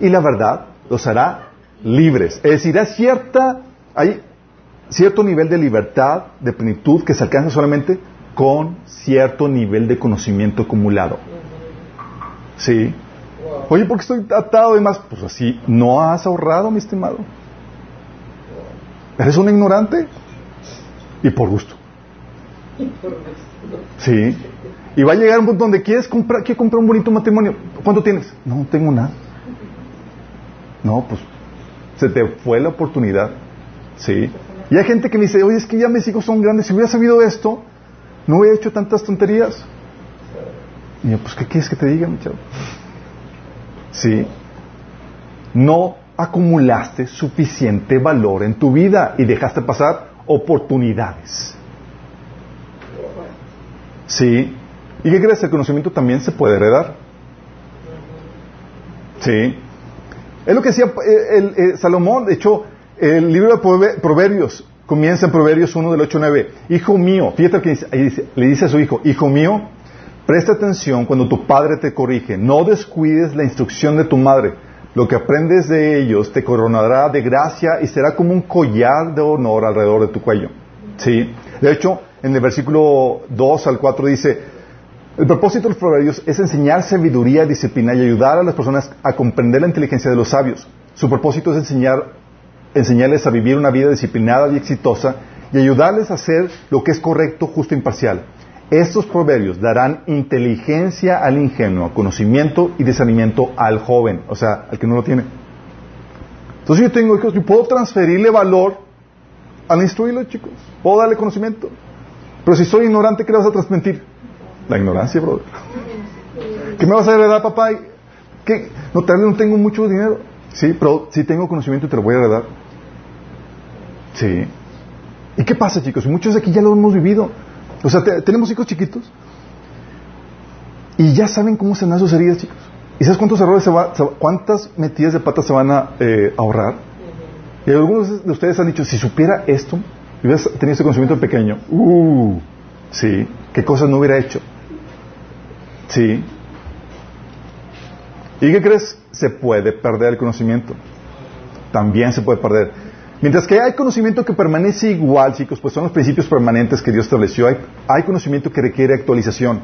y la verdad los hará libres. Es decir, hay, cierta, hay cierto nivel de libertad, de plenitud que se alcanza solamente con cierto nivel de conocimiento acumulado. ¿Sí? Oye, ¿por qué estoy atado de más? Pues así, no has ahorrado, mi estimado. Eres un ignorante y por gusto. Sí. Y va a llegar un punto donde quieres comprar, quieres comprar un bonito matrimonio. ¿Cuánto tienes? No, tengo nada. No, pues se te fue la oportunidad. Sí. Y hay gente que me dice, oye, es que ya mis hijos son grandes. Si hubiera sabido esto, no hubiera hecho tantas tonterías. Y yo, pues, ¿qué quieres que te diga, muchacho? Sí. No acumulaste suficiente valor en tu vida y dejaste pasar oportunidades. Sí. ¿Y qué crees? El conocimiento también se puede heredar. Sí. Es lo que decía eh, eh, Salomón. De hecho, el libro de Proverbios comienza en Proverbios 1 del 8 9. Hijo mío, fíjate que dice, le dice a su hijo, hijo mío, presta atención cuando tu padre te corrige. No descuides la instrucción de tu madre. Lo que aprendes de ellos te coronará de gracia y será como un collar de honor alrededor de tu cuello. ¿Sí? De hecho, en el versículo 2 al 4 dice, el propósito de los proverbios es enseñar sabiduría, disciplina y ayudar a las personas a comprender la inteligencia de los sabios. Su propósito es enseñar, enseñarles a vivir una vida disciplinada y exitosa y ayudarles a hacer lo que es correcto, justo e imparcial. Estos proverbios darán inteligencia al ingenuo, conocimiento y discernimiento al joven, o sea, al que no lo tiene. Entonces yo tengo hijos, yo puedo transferirle valor al instruirlo, chicos. Puedo darle conocimiento. Pero si soy ignorante, ¿qué le vas a transmitir? La ignorancia, brother. ¿Qué me vas a heredar, papá? ¿Qué? No, tal vez no tengo mucho dinero. Sí, pero si tengo conocimiento te lo voy a heredar. Sí. ¿Y qué pasa, chicos? Muchos de aquí ya lo hemos vivido. O sea, tenemos hijos chiquitos y ya saben cómo se dan sus heridas, chicos. ¿Y sabes cuántos errores se va, cuántas metidas de patas se van a eh, ahorrar? Y algunos de ustedes han dicho, si supiera esto, y hubieras tenido ese conocimiento pequeño, uh, sí, qué cosas no hubiera hecho. Sí. ¿Y qué crees? Se puede perder el conocimiento. También se puede perder. Mientras que hay conocimiento que permanece igual, chicos, pues son los principios permanentes que Dios estableció. Hay, conocimiento que requiere actualización.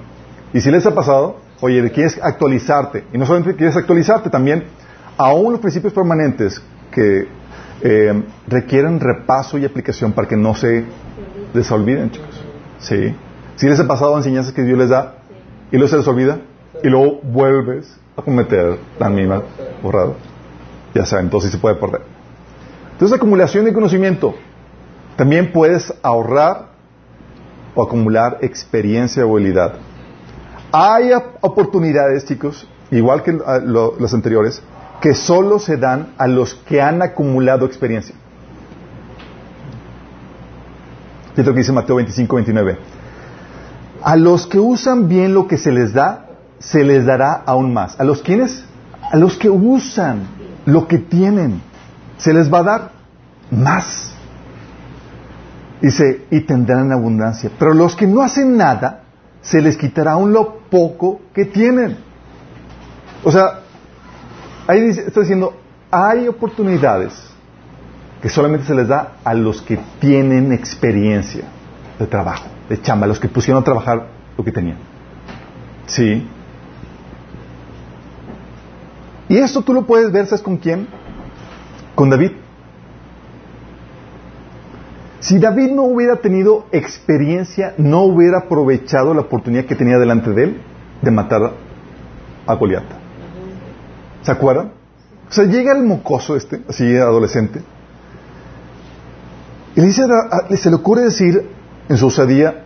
Y si les ha pasado, oye, quieres actualizarte. Y no solamente quieres actualizarte, también aún los principios permanentes que eh, requieren repaso y aplicación para que no se les olviden, chicos. ¿Sí? Si les ha pasado enseñanzas que Dios les da, y luego se les olvida y luego vuelves a cometer la misma borrada. Ya saben, entonces se puede perder. Entonces, acumulación de conocimiento. También puedes ahorrar o acumular experiencia o habilidad. Hay oportunidades, chicos, igual que las anteriores, que solo se dan a los que han acumulado experiencia. Fíjate lo que dice Mateo 25, 29. A los que usan bien lo que se les da, se les dará aún más. ¿A los quienes? A los que usan lo que tienen, se les va a dar más. Dice, y tendrán abundancia. Pero los que no hacen nada, se les quitará aún lo poco que tienen. O sea, ahí está diciendo, hay oportunidades que solamente se les da a los que tienen experiencia de trabajo de chamba, los que pusieron a trabajar lo que tenían. Sí. Y esto tú lo puedes ver, ¿sabes con quién? Con David. Si David no hubiera tenido experiencia, no hubiera aprovechado la oportunidad que tenía delante de él de matar a Goliat. ¿Se acuerdan? O sea, llega el mocoso este, así adolescente, y le dice, se le ocurre decir en su osadía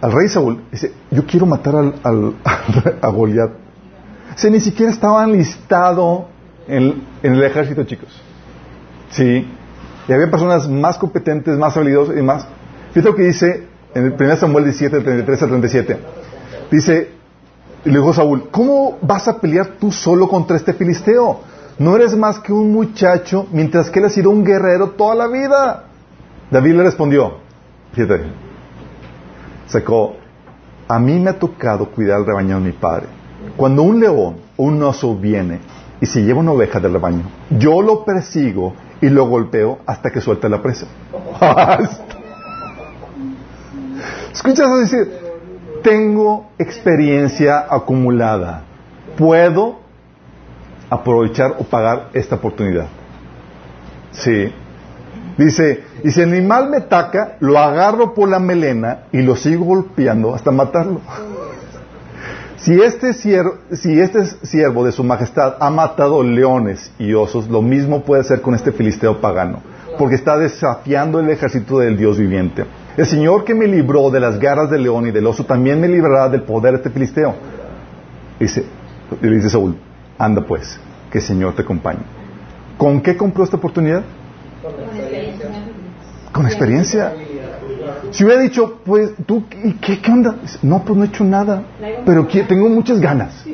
al rey Saúl, dice, yo quiero matar al, a Goliat. O ni siquiera estaba enlistado en, el ejército, chicos. Sí. Y había personas más competentes, más habilidosas y más. Fíjate lo que dice en el 1 Samuel 17, 33 al 37. Dice, y le dijo Saúl, ¿cómo vas a pelear tú solo contra este filisteo? No eres más que un muchacho, mientras que él ha sido un guerrero toda la vida. David le respondió, fíjate, sacó, a mí me ha tocado cuidar el rebaño de mi padre. Cuando un león o un oso viene y se lleva una oveja del rebaño, yo lo persigo y lo golpeo hasta que suelte la presa. Escuchas decir, tengo experiencia acumulada. Puedo aprovechar o pagar esta oportunidad. Sí. Dice, y si el animal me ataca, lo agarro por la melena y lo sigo golpeando hasta matarlo. Si este, siervo, si este siervo de su majestad ha matado leones y osos, lo mismo puede hacer con este filisteo pagano, porque está desafiando el ejército del Dios viviente. El Señor que me libró de las garras del león y del oso también me librará del poder de este filisteo. Dice, dice Saúl, anda pues, que el Señor te acompañe. ¿Con qué compró esta oportunidad? Con experiencia. Si hubiera dicho, pues, ¿tú qué, qué onda? No, pues no he hecho nada, pero tengo muchas ganas.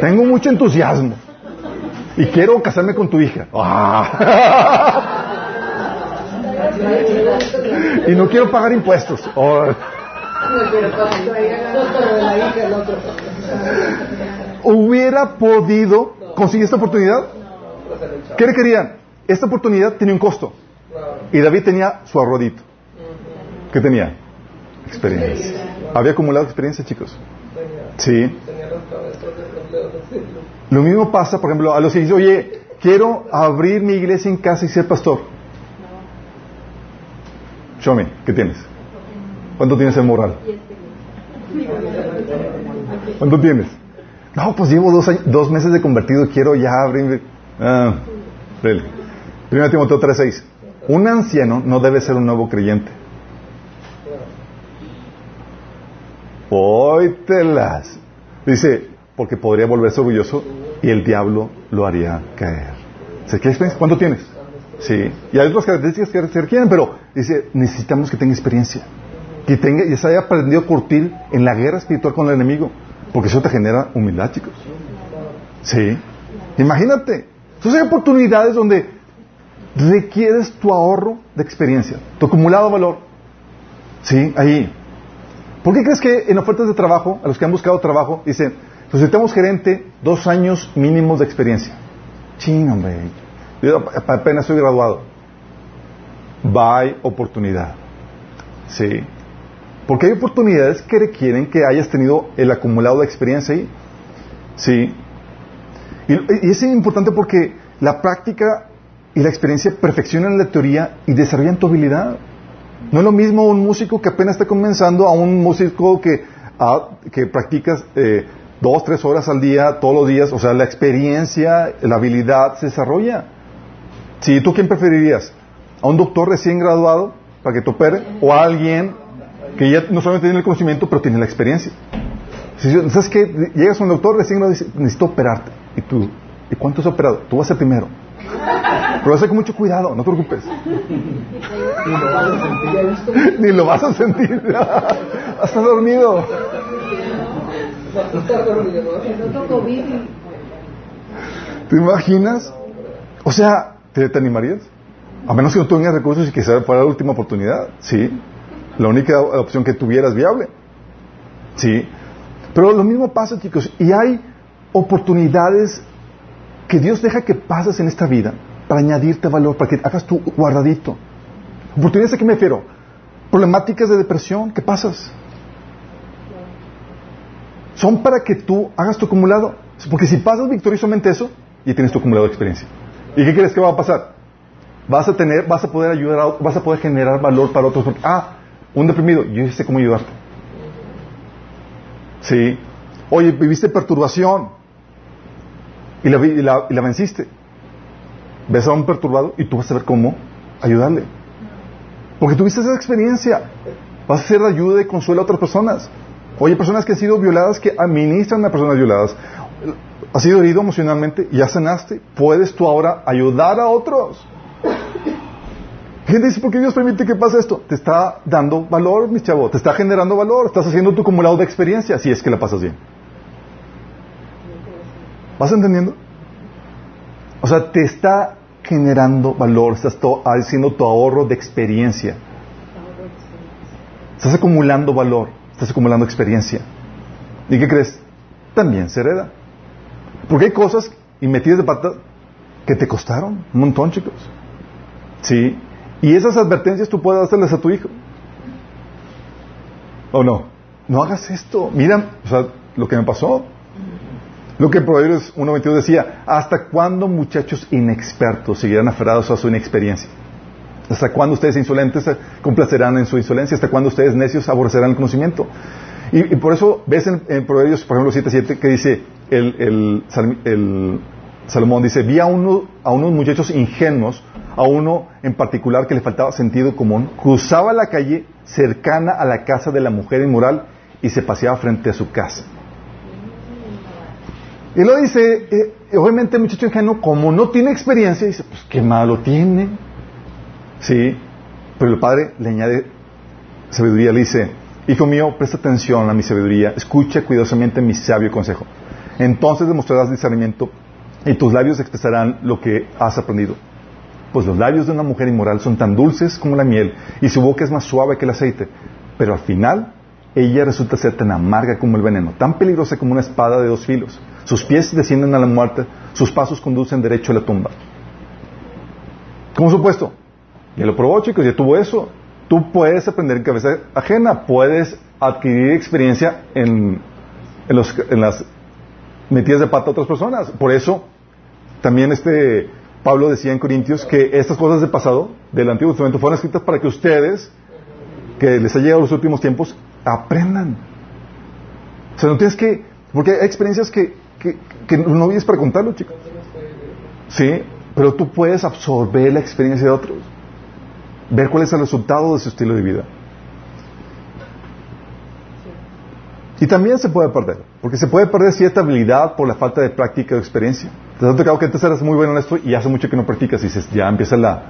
Tengo mucho entusiasmo. Y quiero casarme con tu hija. y no quiero pagar impuestos. Hubiera podido conseguir esta oportunidad. ¿Qué le querían? Esta oportunidad tenía un costo. Y David tenía su arrodito. ¿Qué tenía? Experiencia. ¿Había acumulado experiencia, chicos? Sí. Lo mismo pasa, por ejemplo, a los que dicen, oye, quiero abrir mi iglesia en casa y ser pastor. Show me, ¿qué tienes? ¿Cuánto tienes en moral? ¿Cuánto tienes? No, pues llevo dos, dos meses de convertido, quiero ya abrir. Ah, Primero Timoteo 3:6. Un anciano no debe ser un nuevo creyente. Óytelas. Dice, porque podría volverse orgulloso y el diablo lo haría caer. ¿Cuánto tienes? Sí. Y hay otras características que se requieren, pero dice, necesitamos que tenga experiencia. Que tenga, y se haya aprendido a curtir en la guerra espiritual con el enemigo. Porque eso te genera humildad, chicos. Sí. Imagínate. Entonces hay oportunidades donde requieres tu ahorro de experiencia, tu acumulado valor. Sí, ahí. ¿Por qué crees que en ofertas de trabajo, a los que han buscado trabajo, dicen, necesitamos gerente dos años mínimos de experiencia? Ching, hombre. Apenas soy graduado. Bye oportunidad. Sí. Porque hay oportunidades que requieren que hayas tenido el acumulado de experiencia ahí. Sí. Y, y es importante porque la práctica y la experiencia perfeccionan la teoría y desarrollan tu habilidad. No es lo mismo un músico que apenas está comenzando a un músico que, que practicas eh, dos, tres horas al día, todos los días. O sea, la experiencia, la habilidad se desarrolla. Si ¿tú quién preferirías? ¿A un doctor recién graduado para que te opere? ¿O a alguien que ya no solamente tiene el conocimiento, pero tiene la experiencia? ¿Sabes qué? Llegas a un doctor recién graduado y dice, necesito operarte. ¿Y tú? ¿Y cuánto has operado? Tú vas a ser primero. Pero hace con mucho cuidado, no te preocupes. Ni lo vas a sentir. Hasta dormido. ¿Te imaginas? O sea, ¿te, animarías? A menos que no tengas recursos y que para la última oportunidad. Sí. La única opción que tuvieras viable. Sí. Pero lo mismo pasa, chicos. Y hay oportunidades que Dios deja que pases en esta vida para añadirte valor, para que hagas tu guardadito. ¿Oportunidades a qué me refiero? Problemáticas de depresión, ¿qué pasas? Son para que tú hagas tu acumulado. Porque si pasas victoriosamente eso, y tienes tu acumulado de experiencia. ¿Y qué crees que va a pasar? Vas a tener, vas a poder ayudar, vas a poder generar valor para otros. Ah, un deprimido, yo sé cómo ayudarte. Sí. Oye, viviste perturbación y la, y la, venciste. Ves a un perturbado y tú vas a ver cómo ayudarle. Porque tuviste esa experiencia. Vas a ser de ayuda y consuelo a otras personas. Oye, personas que han sido violadas, que administran a personas violadas. Has sido herido emocionalmente, ya sanaste. Puedes tú ahora ayudar a otros. Gente dice, ¿por qué Dios permite que pase esto? Te está dando valor, mi chavo, te está generando valor, estás haciendo tu acumulado de experiencia, si es que la pasas bien. ¿Vas entendiendo? O sea, te está generando valor, estás haciendo tu ahorro de experiencia. Estás acumulando valor, estás acumulando experiencia. ¿Y qué crees? También se hereda. Porque hay cosas y metidas de pata que te costaron un montón, chicos. Sí. Y esas advertencias tú puedes hacerles a tu hijo. ¿O no? No hagas esto. Mira, o sea, lo que me pasó. Lo que Proverbios 1.22 decía, ¿hasta cuándo muchachos inexpertos seguirán aferrados a su inexperiencia? ¿Hasta cuándo ustedes insolentes complacerán en su insolencia? ¿Hasta cuándo ustedes necios aborrecerán el conocimiento? Y, por eso ves en, Proverbios, por ejemplo, 7.7 que dice, el, el, Salomón dice, vi a, uno, a unos muchachos ingenuos, a uno en particular que le faltaba sentido común, cruzaba la calle cercana a la casa de la mujer inmoral y se paseaba frente a su casa. Y lo dice, eh, obviamente el muchacho ingenuo, como no tiene experiencia, dice, pues qué malo tiene. Sí, pero el padre le añade sabiduría, le dice, hijo mío, presta atención a mi sabiduría, escucha cuidadosamente mi sabio consejo. Entonces demostrarás discernimiento y tus labios expresarán lo que has aprendido. Pues los labios de una mujer inmoral son tan dulces como la miel y su boca es más suave que el aceite. Pero al final, ella resulta ser tan amarga como el veneno, tan peligrosa como una espada de dos filos. Sus pies descienden a la muerte, sus pasos conducen derecho a la tumba. ¿Cómo supuesto? Ya lo probó, chicos, ya tuvo eso. Tú puedes aprender en cabeza ajena, puedes adquirir experiencia en, en las metidas de pata a otras personas. Por eso, también este Pablo decía en Corintios que estas cosas del pasado, del Antiguo Testamento, fueron escritas para que ustedes, que les ha llegado los últimos tiempos, aprendan. O sea, no tienes que, porque hay experiencias que, que, no vives para contarlo, chicos. Sí, pero tú puedes absorber la experiencia de otros, ver cuál es el resultado de su estilo de vida. Y también se puede perder, porque se puede perder cierta habilidad por la falta de práctica o experiencia. Te has tocado que antes eras muy bueno en esto y hace mucho que no practicas y ya empieza la,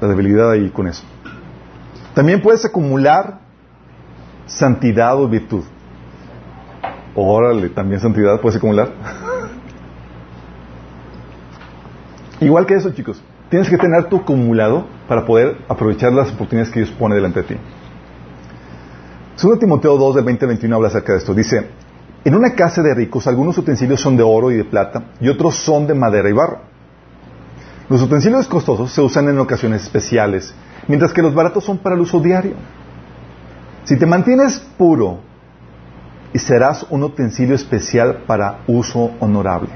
la debilidad ahí con eso. También puedes acumular santidad o virtud. Órale, también santidad puedes acumular. Igual que eso, chicos, tienes que tener tu acumulado para poder aprovechar las oportunidades que Dios pone delante de ti. Segundo Timoteo 2, del 20 al 21 habla acerca de esto. Dice, en una casa de ricos algunos utensilios son de oro y de plata y otros son de madera y barro. Los utensilios costosos se usan en ocasiones especiales, mientras que los baratos son para el uso diario. Si te mantienes puro, y serás un utensilio especial para uso honorable.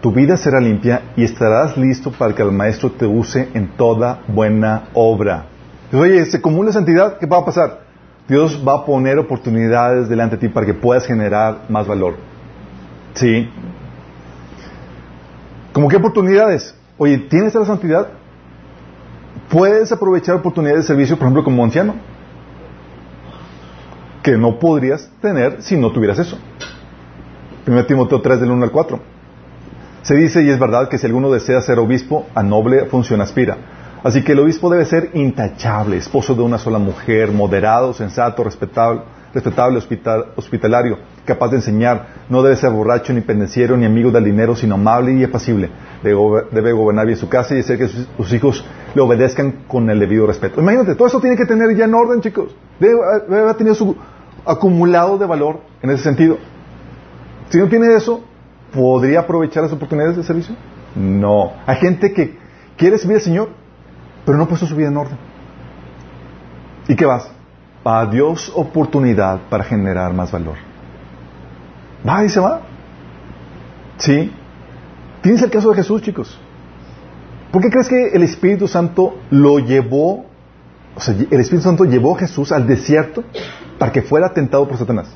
Tu vida será limpia y estarás listo para que el Maestro te use en toda buena obra. Oye, se acumula santidad, ¿qué va a pasar? Dios va a poner oportunidades delante de ti para que puedas generar más valor. ¿Sí? ¿Cómo qué oportunidades? Oye, ¿tienes la santidad? ¿Puedes aprovechar oportunidades de servicio, por ejemplo, como anciano? Que no podrías tener si no tuvieras eso. 1 Timoteo 3 del 1 al 4. Se dice, y es verdad, que si alguno desea ser obispo, a noble función aspira Así que el obispo debe ser intachable, esposo de una sola mujer, moderado, sensato, respetable, respetable hospitalario, capaz de enseñar, no debe ser borracho, ni pendenciero, ni amigo del dinero, sino amable y apacible. Debe, gobernar bien su casa y hacer que sus, hijos le obedezcan con el debido respeto. Imagínate, todo eso tiene que tener ya en orden, chicos. Debe, haber tenido su acumulado de valor en ese sentido. Si no tiene eso, ¿podría aprovechar las oportunidades de servicio? No. Hay gente que quiere servir al Señor, pero no ha puesto su vida en orden. ¿Y qué vas? A Dios oportunidad para generar más valor. Va y se va. ¿Sí? Tienes el caso de Jesús, chicos. ¿Por qué crees que el Espíritu Santo lo llevó, o sea, el Espíritu Santo llevó a Jesús al desierto para que fuera tentado por Satanás?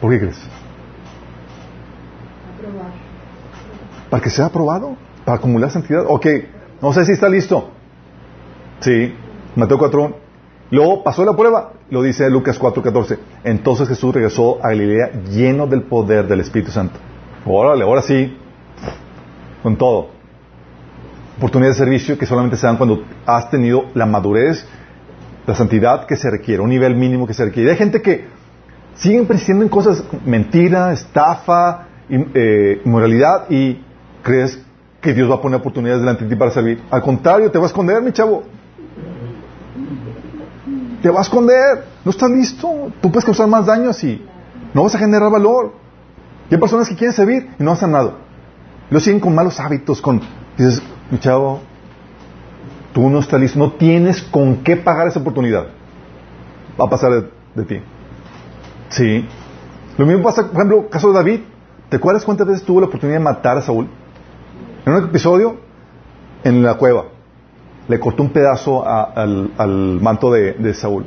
¿Por qué crees? Para que sea aprobado, para acumular santidad. Ok, no sé si está listo. Sí, Mateo 4. Luego pasó la prueba, lo dice Lucas 4:14. Entonces Jesús regresó a Galilea lleno del poder del Espíritu Santo. Órale, ahora sí, con todo. oportunidades de servicio que solamente se dan cuando has tenido la madurez, la santidad que se requiere, un nivel mínimo que se requiere. Y hay gente que sigue persistiendo en cosas, mentira, estafa, eh, inmoralidad, y crees que Dios va a poner oportunidades delante de ti para servir. Al contrario, te va a esconder, mi chavo. Te va a esconder. No estás listo. Tú puedes causar más daño así. No vas a generar valor. Y hay personas que quieren servir y no hacen nada. Lo siguen con malos hábitos, con... Dices, mi tú no estás listo, no tienes con qué pagar esa oportunidad. Va a pasar de, ti. Sí. Lo mismo pasa, por ejemplo, caso de David. ¿Te acuerdas cuántas veces tuvo la oportunidad de matar a Saúl? En un episodio, en la cueva, le cortó un pedazo al, manto de, Saúl.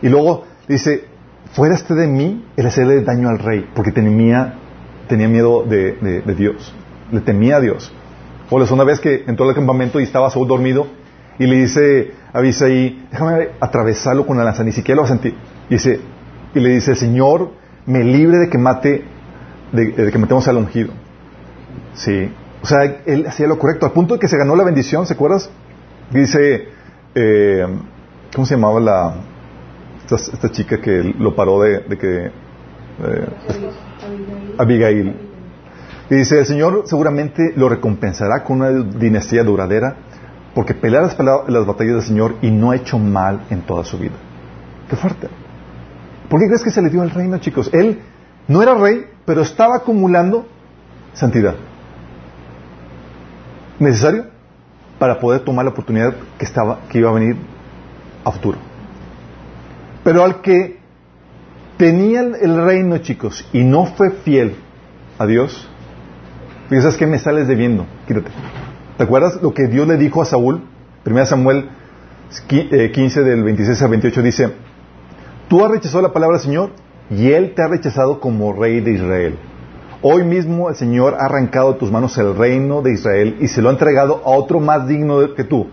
Y luego dice, fuera este de mí el hacerle daño al rey, porque tenía, tenía miedo de Dios le temía a Dios. O la segunda vez que entró al campamento y estaba Saúl dormido y le dice a ahí, déjame atravesarlo con la lanza, ni siquiera lo sentí. Y, dice, y le dice, Señor, me libre de que mate, de, que matemos al ungido. Sí. O sea, él hacía lo correcto, al punto de que se ganó la bendición, ¿se acuerdas? Dice, eh, ¿cómo se llamaba la, esta, chica que lo paró de, que... Eh, Abigail. Y dice, el Señor seguramente lo recompensará con una dinastía duradera porque pelea las, las batallas del Señor y no ha hecho mal en toda su vida. Qué fuerte. ¿Por qué crees que se le dio el reino, chicos? Él no era rey, pero estaba acumulando santidad. Necesario para poder tomar la oportunidad que, estaba, que iba a venir a futuro. Pero al que tenía el reino, chicos, y no fue fiel a Dios, ¿sabes qué me sales debiendo? Quítate. ¿Te acuerdas lo que Dios le dijo a Saúl? 1 Samuel 15 eh, del 26 al 28 dice, tú has rechazado la palabra del Señor y Él te ha rechazado como rey de Israel. Hoy mismo el Señor ha arrancado de tus manos el reino de Israel y se lo ha entregado a otro más digno que tú.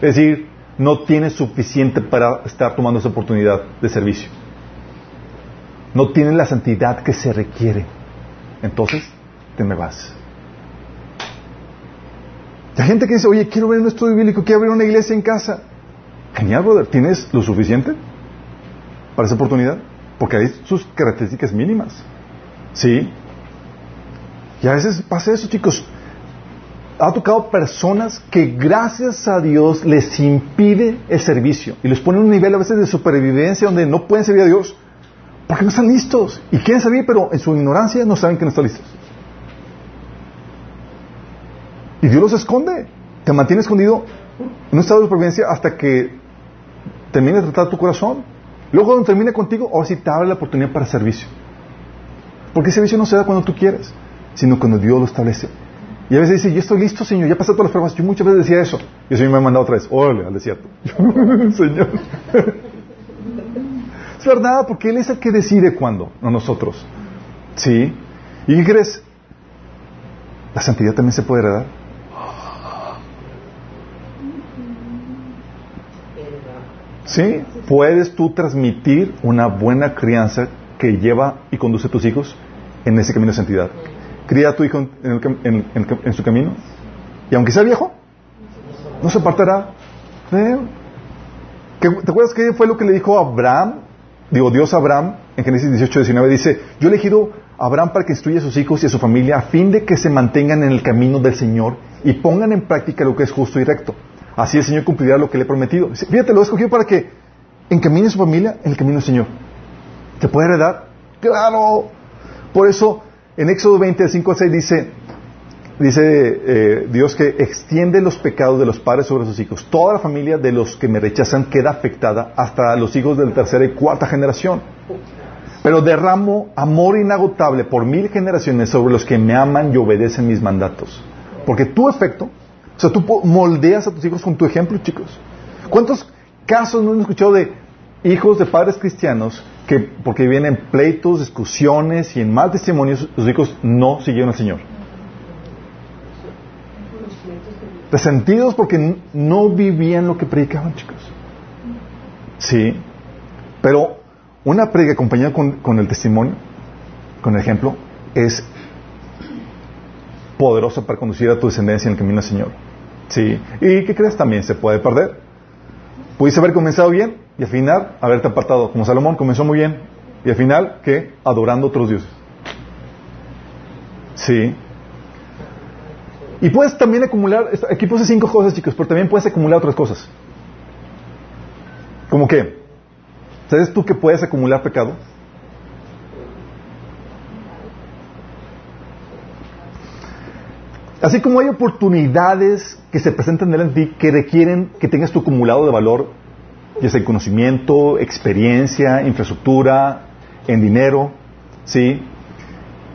Es decir, no tienes suficiente para estar tomando esa oportunidad de servicio. No tienes la santidad que se requiere. Entonces, te me vas. La gente que dice, oye, quiero ver un estudio bíblico, quiero abrir una iglesia en casa. Genial, brother. ¿Tienes lo suficiente para esa oportunidad? Porque hay sus características mínimas. ¿Sí? Y a veces pasa eso, chicos. Ha tocado personas que gracias a Dios les impide el servicio y les pone un nivel a veces de supervivencia donde no pueden servir a Dios porque no están listos y quieren servir, pero en su ignorancia no saben que no están listos. Y Dios los esconde. Te mantiene escondido en un estado de supervivencia hasta que termine de tratar tu corazón. Luego cuando termine contigo, ahora sí te abre la oportunidad para servicio. Porque el servicio no se da cuando tú quieres, sino cuando Dios lo establece. Y a veces dice, yo estoy listo, Señor, ya pasé todas las pruebas. Yo muchas veces decía eso. Y el Señor me ha mandado otra vez, órale, al desierto. Señor. es verdad, porque Él es el que decide cuándo, no nosotros. ¿Sí? ¿Y qué crees? La santidad también se puede heredar. ¿Sí? Puedes tú transmitir una buena crianza que lleva y conduce a tus hijos en ese camino de santidad. Cría a tu hijo en, su camino. Y aunque sea viejo, no se apartará. ¿Te acuerdas qué fue lo que le dijo a Abraham? Digo, Dios a Abraham en Génesis 18, 19 dice, yo he elegido a Abraham para que instruya a sus hijos y a su familia a fin de que se mantengan en el camino del Señor y pongan en práctica lo que es justo y recto. Así el Señor cumplirá lo que le he prometido. Fíjate, lo he escogido para que encamine su familia en el camino del Señor. ¿Te puede heredar? Claro. Por eso, en Éxodo 20, 5 al 6 dice, dice eh, Dios que extiende los pecados de los padres sobre sus hijos. Toda la familia de los que me rechazan queda afectada hasta los hijos de la tercera y cuarta generación. Pero derramo amor inagotable por mil generaciones sobre los que me aman y obedecen mis mandatos. Porque tu efecto o sea, tú moldeas a tus hijos con tu ejemplo, chicos. ¿Cuántos casos no hemos escuchado de hijos de padres cristianos que porque vienen pleitos, discusiones y en mal testimonios, sus hijos no siguieron al Señor? Resentidos porque no vivían lo que predicaban, chicos. Sí. Pero una predica acompañada con, con el testimonio, con el ejemplo, es poderosa para conducir a tu descendencia en el camino del Señor. Sí. ¿Y qué crees? También se puede perder. Pudiste haber comenzado bien y al final haberte apartado. Como Salomón comenzó muy bien y al final, ¿qué? Adorando otros dioses. Sí. Y puedes también acumular, aquí puse cinco cosas, chicos, pero también puedes acumular otras cosas. ¿Cómo qué? ¿Sabes tú que puedes acumular pecado? Así como hay oportunidades que se presentan delante de ti que requieren que tengas tu acumulado de valor, ya sea en conocimiento, experiencia, infraestructura, en dinero, ¿sí?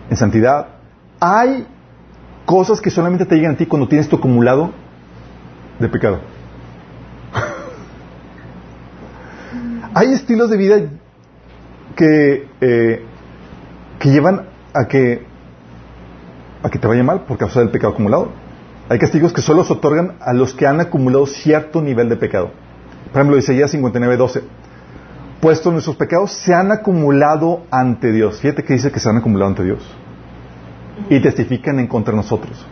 En santidad. Hay cosas que solamente te llegan a ti cuando tienes tu acumulado de pecado. Hay estilos de vida que, eh, que llevan a que a que te vaya mal por causa del pecado acumulado. Hay castigos que solo se otorgan a los que han acumulado cierto nivel de pecado. Por ejemplo, Isaías 59, 12. Puesto nuestros pecados se han acumulado ante Dios. Fíjate que dice que se han acumulado ante Dios. Y testifican en contra de nosotros.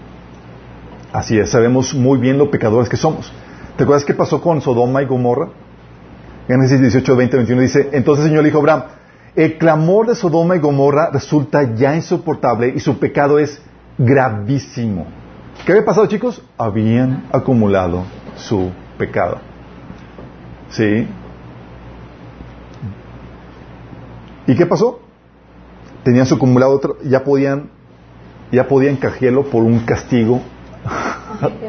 Así es, sabemos muy bien lo pecadores que somos. ¿Te acuerdas qué pasó con Sodoma y Gomorra? Génesis 18, 20, 21 dice, entonces el Señor dijo Abraham, el clamor de Sodoma y Gomorra resulta ya insoportable y su pecado es gravísimo. ¿Qué había pasado, chicos? Habían acumulado su pecado. ¿Sí? ¿Y qué pasó? Tenían su acumulado otro, ya podían, ya podían canjearlo por un castigo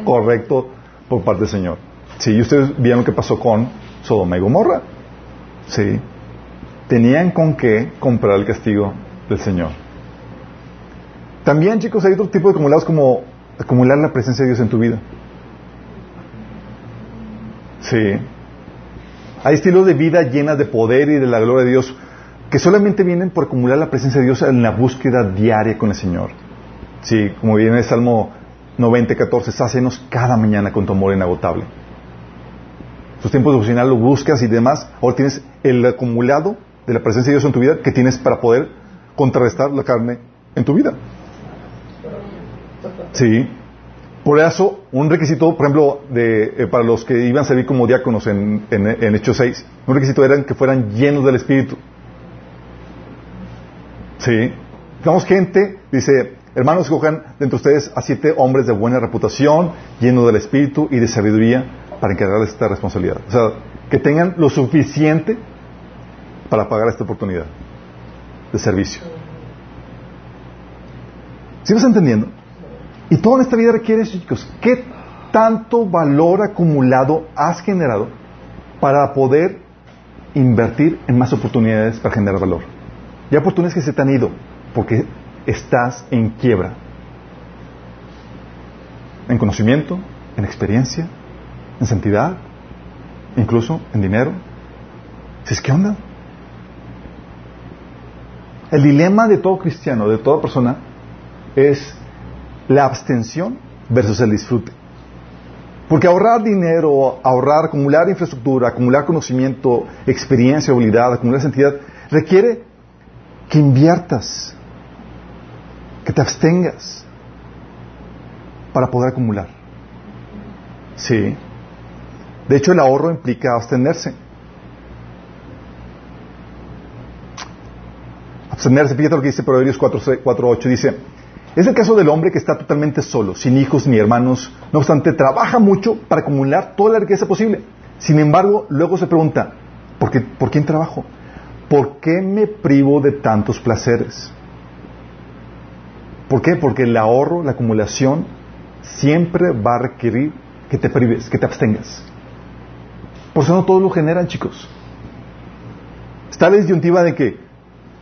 correcto por parte del Señor. Sí, y ustedes vieron lo que pasó con Sodoma y Gomorra. Sí. Tenían con qué comprar el castigo del Señor. También, chicos, hay otro tipo de acumulados como acumular la presencia de Dios en tu vida. Sí. Hay estilos de vida llenas de poder y de la gloria de Dios que solamente vienen por acumular la presencia de Dios en la búsqueda diaria con el Señor. Sí, como viene el Salmo 90, 14, sácenos cada mañana con tu amor inagotable. Tus tiempos de devocional lo buscas y demás. Ahora tienes el acumulado de la presencia de Dios en tu vida que tienes para poder contrarrestar la carne en tu vida. Sí. Por eso, un requisito, por ejemplo, de, eh, para los que iban a servir como diáconos en, en, Hechos 6, un requisito era que fueran llenos del Espíritu. Sí. Digamos, gente, dice, hermanos, cojan de entre ustedes a siete hombres de buena reputación, llenos del Espíritu y de sabiduría para encargarles esta responsabilidad. O sea, que tengan lo suficiente para pagar esta oportunidad de servicio. ¿Sí vas entendiendo? Y todo en esta vida requiere eso, chicos. ¿Qué tanto valor acumulado has generado para poder invertir en más oportunidades para generar valor? Y oportunidades que se te han ido porque estás en quiebra. En conocimiento, en experiencia, en santidad, incluso en dinero. ¿Si es que onda? El dilema de todo cristiano, de toda persona, es la abstención versus el disfrute. Porque ahorrar dinero, ahorrar, acumular infraestructura, acumular conocimiento, experiencia, habilidad, acumular santidad, requiere que inviertas, que te abstengas para poder acumular. Sí. De hecho, el ahorro implica abstenerse. Abstenerse, fíjate lo que dice Proverbios 4.8, dice, es el caso del hombre que está totalmente solo, sin hijos ni hermanos. No obstante, trabaja mucho para acumular toda la riqueza posible. Sin embargo, luego se pregunta, ¿por, qué, ¿por quién trabajo? ¿Por qué me privo de tantos placeres? ¿Por qué? Porque el ahorro, la acumulación, siempre va a requerir que te prives, que te abstengas. Por eso no todos lo generan, chicos. Está la disyuntiva de que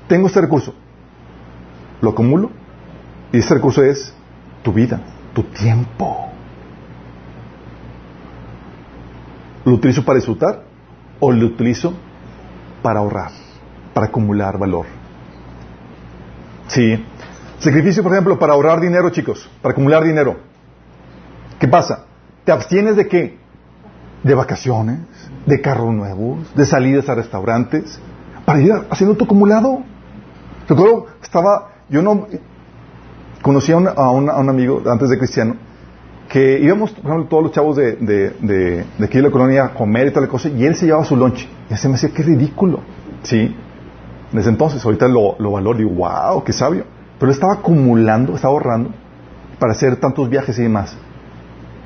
tengo este recurso, lo acumulo y ese recurso es tu vida, tu tiempo. ¿Lo utilizo para disfrutar o lo utilizo para ahorrar, para acumular valor? Sí. Sacrificio, por ejemplo, para ahorrar dinero, chicos, para acumular dinero. ¿Qué pasa? ¿Te abstienes de qué? De vacaciones, de carros nuevos, de salidas a restaurantes, para ir haciendo tu acumulado. Recuerdo, estaba, yo no, conocí a, un, amigo antes de cristiano que íbamos, por ejemplo, todos los chavos de, de, aquí de la colonia a comer y tal cosa, y él se llevaba su lonche. Y se me hacía, qué ridículo. Sí. Desde entonces, ahorita lo, lo valoro digo, wow, qué sabio. Pero él estaba acumulando, estaba ahorrando para hacer tantos viajes y demás.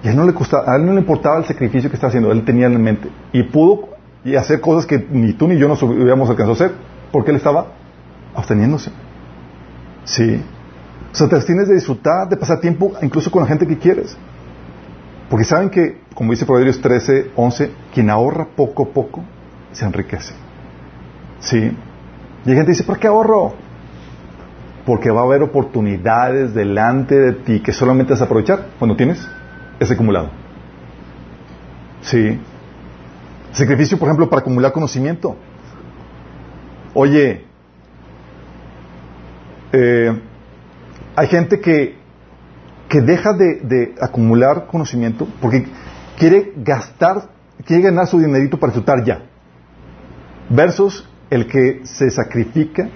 Y a él no le, costaba, a él no le importaba el sacrificio que estaba haciendo, él tenía en mente. Y pudo y hacer cosas que ni tú ni yo nos hubiéramos alcanzado a hacer, porque él estaba absteniéndose. Sí. O sea, te abstienes de disfrutar, de pasar tiempo incluso con la gente que quieres. Porque saben que, como dice Proverbios 13, 11, quien ahorra poco a poco se enriquece. ¿Sí? Y hay gente que dice, ¿por qué ahorro? Porque va a haber oportunidades delante de ti que solamente vas a aprovechar cuando tienes ese acumulado. ¿Sí? Sacrificio, por ejemplo, para acumular conocimiento. Oye, eh, hay gente que, que deja de, acumular conocimiento porque quiere gastar, quiere ganar su dinerito para disfrutar ya. Versus el que se sacrifica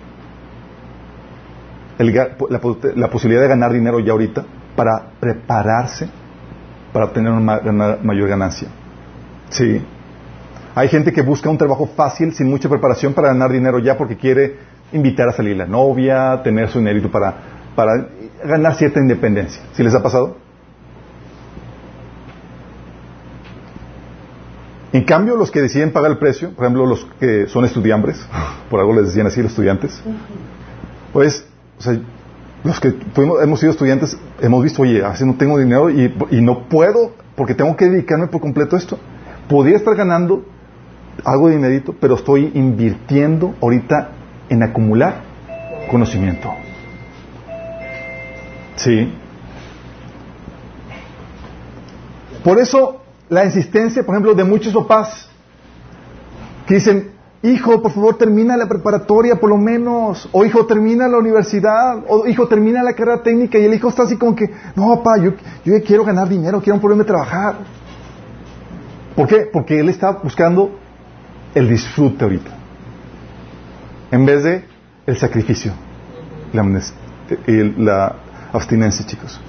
el, la, la, posibilidad de ganar dinero ya ahorita para prepararse para obtener una, una mayor ganancia. Sí. Hay gente que busca un trabajo fácil, sin mucha preparación para ganar dinero ya porque quiere invitar a salir la novia, tener su dinerito para, para ganar cierta independencia. ¿Sí les ha pasado? En cambio, los que deciden pagar el precio, por ejemplo, los que son estudiantes, por algo les decían así los estudiantes, pues, los que fuimos, hemos sido estudiantes, hemos visto, oye, a veces no tengo dinero y, y, no puedo porque tengo que dedicarme por completo a esto. Podría estar ganando algo de dinerito, pero estoy invirtiendo ahorita en acumular conocimiento. Sí. Por eso la insistencia, por ejemplo, de muchos papás que dicen, hijo, por favor, termina la preparatoria por lo menos, o hijo, termina la universidad, o hijo, termina la carrera técnica, y el hijo está así como que, no, papá, yo, yo quiero ganar dinero, quiero ponerme a trabajar. ¿Por qué? Porque él está buscando el disfrute ahorita, en vez de el sacrificio, la, la abstinencia, chicos.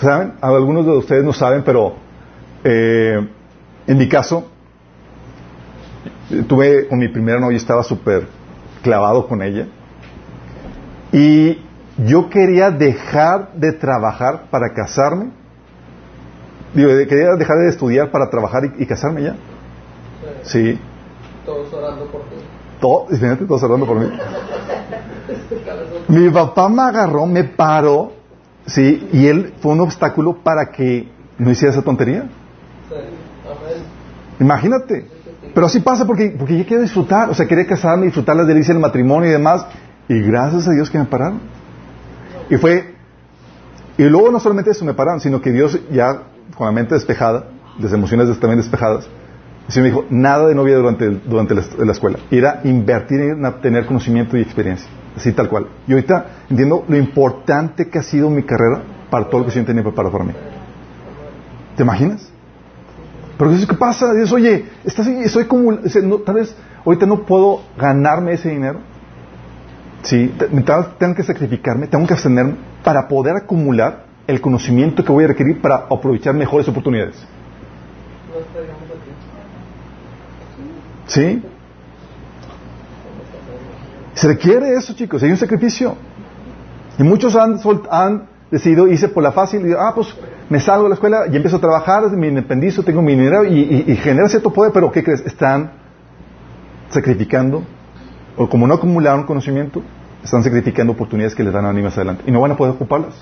¿Saben? Algunos de ustedes no saben, pero eh, en mi caso, tuve con mi primera novia, estaba súper clavado con ella. Y yo quería dejar de trabajar para casarme. Digo, quería dejar de estudiar para trabajar y, y casarme ya. Sí. Todos orando por ti. Todo, todos orando por mí. Mi papá me agarró, me paró, sí, y él fue un obstáculo para que no hiciera esa tontería. Imagínate. Pero así pasa porque, porque yo quiero disfrutar, o sea, quería casarme, disfrutar las delicias del matrimonio y demás, y gracias a Dios que me pararon. Y fue, y luego no solamente eso me pararon, sino que Dios ya con la mente despejada, las emociones también despejadas, sí me dijo, nada de novia durante, durante la, la escuela, era invertir en tener conocimiento y experiencia, así tal cual. Y ahorita entiendo lo importante que ha sido mi carrera para todo lo que yo tenía preparado para mí. ¿Te imaginas? Pero ¿qué pasa? Dices, oye, estás, estoy como, tal vez ahorita no puedo ganarme ese dinero. Sí, tengo que sacrificarme, tengo que abstenerme para poder acumular el conocimiento que voy a requerir para aprovechar mejores oportunidades. ¿Sí? Se requiere eso, chicos, hay un sacrificio. Y muchos han, han decidido irse por la fácil y ah, pues me salgo de la escuela y empiezo a trabajar, me independizo, tengo mi dinero y, y, genera cierto poder, pero ¿qué crees? Están sacrificando, o como no acumularon conocimiento, están sacrificando oportunidades que les dan más adelante y no van a poder ocuparlas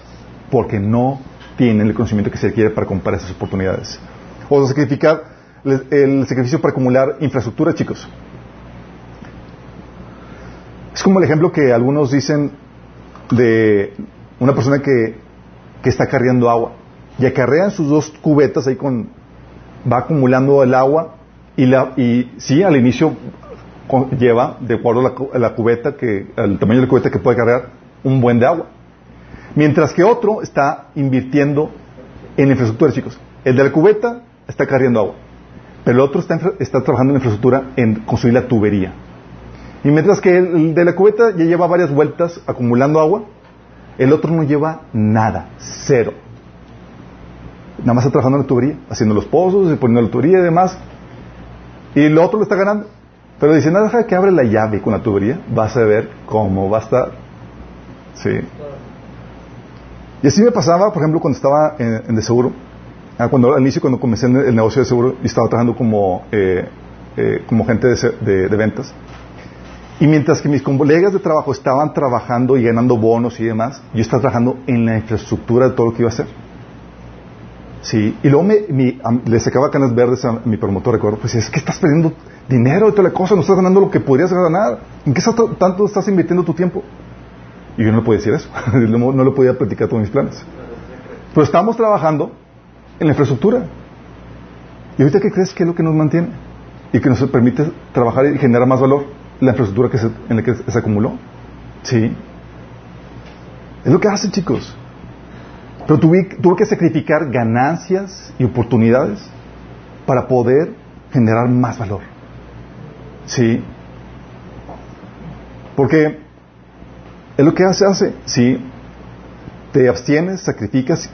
porque no tienen el conocimiento que se requiere para comprar esas oportunidades. O sacrificar el sacrificio para acumular infraestructura, chicos. Es como el ejemplo que algunos dicen de una persona que, que está cargando agua. Y acarrean sus dos cubetas ahí con va acumulando el agua y la y sí al inicio lleva de acuerdo a la, la cubeta que el tamaño de la cubeta que puede cargar un buen de agua. Mientras que otro está invirtiendo en infraestructura chicos. El de la cubeta está cargando agua pero el otro está, está trabajando en infraestructura en construir la tubería y mientras que el de la cubeta ya lleva varias vueltas acumulando agua el otro no lleva nada, cero. Nada más está trabajando en la tubería, haciendo los pozos, y poniendo la tubería y demás. Y el otro le está ganando. Pero dice, nada, deja que abre la llave con la tubería, vas a ver cómo va a estar. Sí. Y así me pasaba, por ejemplo, cuando estaba en, en de seguro. Ah, cuando, al inicio, cuando comencé en el negocio de seguro, estaba trabajando como, eh, eh, como gente de, de- de ventas. Y mientras que mis colegas de trabajo estaban trabajando y ganando bonos y demás, yo estaba trabajando en la infraestructura de todo lo que iba a hacer. Sí, y luego me, mi- am- le sacaba canas verdes a mi promotor, recuerdo, pues es que estás perdiendo dinero y toda la cosa, no estás ganando lo que podrías ganar. ¿En qué estás tanto estás invirtiendo tu tiempo? Y yo no le podía decir eso, no, no le podía platicar todos mis planes. Pero estamos trabajando en la infraestructura. ¿Y ahorita qué crees que es lo que nos mantiene? Y que nos permite trabajar y generar más valor, la infraestructura que se- en la que se acumuló. Sí. Es lo que hacen, chicos. Pero tuve, tuve que sacrificar ganancias y oportunidades para poder generar más valor. Sí. Porque es lo que se hace. Sí. Te abstienes, sacrificas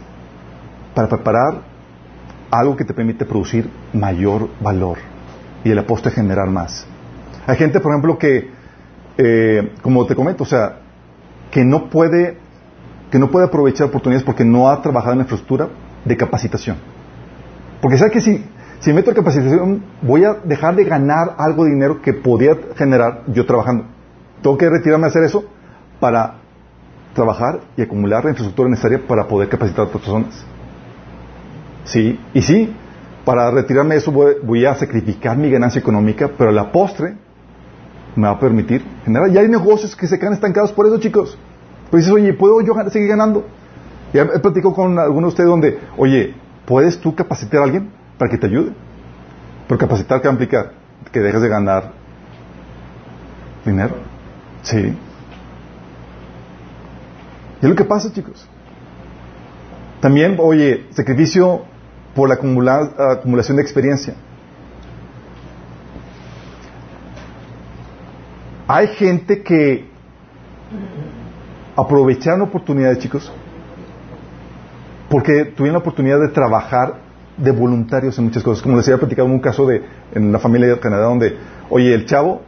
para preparar algo que te permite producir mayor valor y el aposto es generar más. Hay gente, por ejemplo, que, eh, como te comento, o sea, que no puede que no puede aprovechar oportunidades porque no ha trabajado en la infraestructura de capacitación. Porque sabe que si, si meto en capacitación voy a dejar de ganar algo de dinero que podía generar yo trabajando. Tengo que retirarme a hacer eso para trabajar y acumular la infraestructura necesaria para poder capacitar a otras personas. Sí, y sí, para retirarme de eso voy, voy a sacrificar mi ganancia económica, pero la postre me va a permitir generar. Ya hay negocios que se quedan estancados por eso, chicos. Pues dices, oye, ¿puedo yo seguir ganando? Ya he platicado con algunos de ustedes donde, oye, ¿puedes tú capacitar a alguien para que te ayude? Pero capacitar, ¿qué va a implicar? Que dejes de ganar dinero. Sí. Y es lo que pasa, chicos. También, oye, sacrificio por la acumula- acumulación de experiencia. Hay gente que aprovecharon oportunidades, chicos, porque tuvieron la oportunidad de trabajar de voluntarios en muchas cosas. Como les había platicado en un caso de en la familia de Canadá donde, oye, el chavo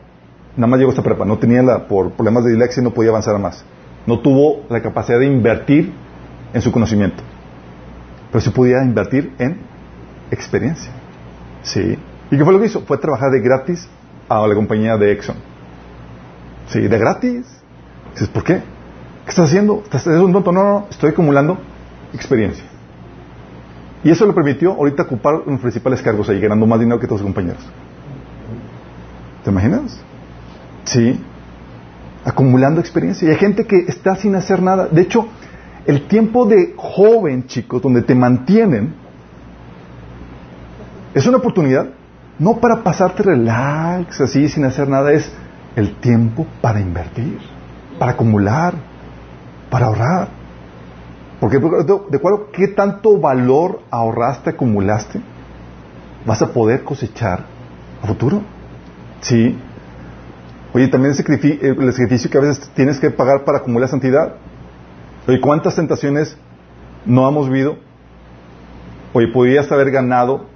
nada más llegó hasta prepa, no tenía la, por problemas de dislexia no podía avanzar más. No tuvo la capacidad de invertir en su conocimiento. Pero sí podía invertir en experiencia. Sí. ¿Y qué fue lo que hizo? Fue trabajar de gratis a la compañía de Exxon. Sí, de gratis. Dices, ¿por qué? ¿Qué estás haciendo? ¿Estás eres un tonto? No, no, estoy acumulando experiencia. Y eso le permitió ahorita ocupar los principales cargos ahí, ganando más dinero que todos sus compañeros. ¿Te imaginas? Sí. Acumulando experiencia. Y hay gente que está sin hacer nada. De hecho, el tiempo de joven, chicos, donde te mantienen, es una oportunidad no para pasarte relax, así, sin hacer nada, es el tiempo para invertir, para acumular, para ahorrar. Porque de acuerdo qué tanto valor ahorraste, acumulaste, vas a poder cosechar a futuro. Sí. Oye, también el sacrificio, que a veces tienes que pagar para acumular santidad. Oye, ¿cuántas tentaciones no hemos vivido? Oye, podrías haber ganado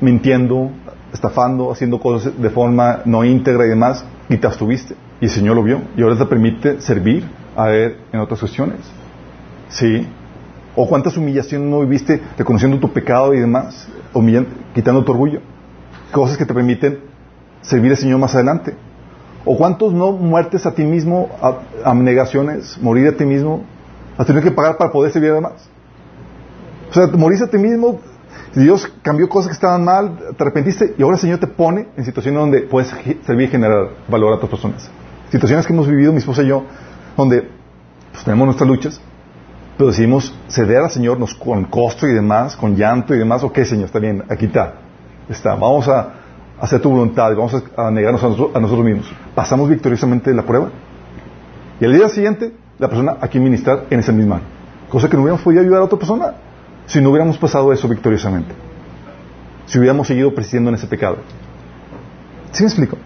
mintiendo, estafando, haciendo cosas de forma no íntegra y demás, y te abstuviste. Y el Señor lo vio. Y ahora te permite servir a Él en otras cuestiones. ¿Sí? ¿O cuántas humillaciones no viviste reconociendo tu pecado y demás? Quitando tu orgullo. Cosas que te permiten servir al Señor más adelante. ¿O cuántos no muertes a ti mismo, a- abnegaciones, morir a ti mismo, has tenido que pagar para poder servir a demás? O sea, moriste a ti mismo, Dios cambió cosas que estaban mal, te arrepentiste y ahora el Señor te pone en situaciones donde puedes servir y generar valor a otras personas. Situaciones que hemos vivido mi esposa y yo, donde pues, tenemos nuestras luchas, pero decidimos ceder al Señor nos, con costo y demás, con llanto y demás. Ok, Señor, está bien, aquí está. Está. Vamos a hacer tu voluntad y vamos a, a negarnos a, nosotros- a nosotros mismos. Pasamos victoriosamente la prueba. Y al día siguiente, la persona aquí ministrar en esa misma área. Cosa que no hubiéramos podido ayudar a otra persona si no hubiéramos pasado eso victoriosamente. Si hubiéramos seguido persistiendo en ese pecado. ¿Sí me explico?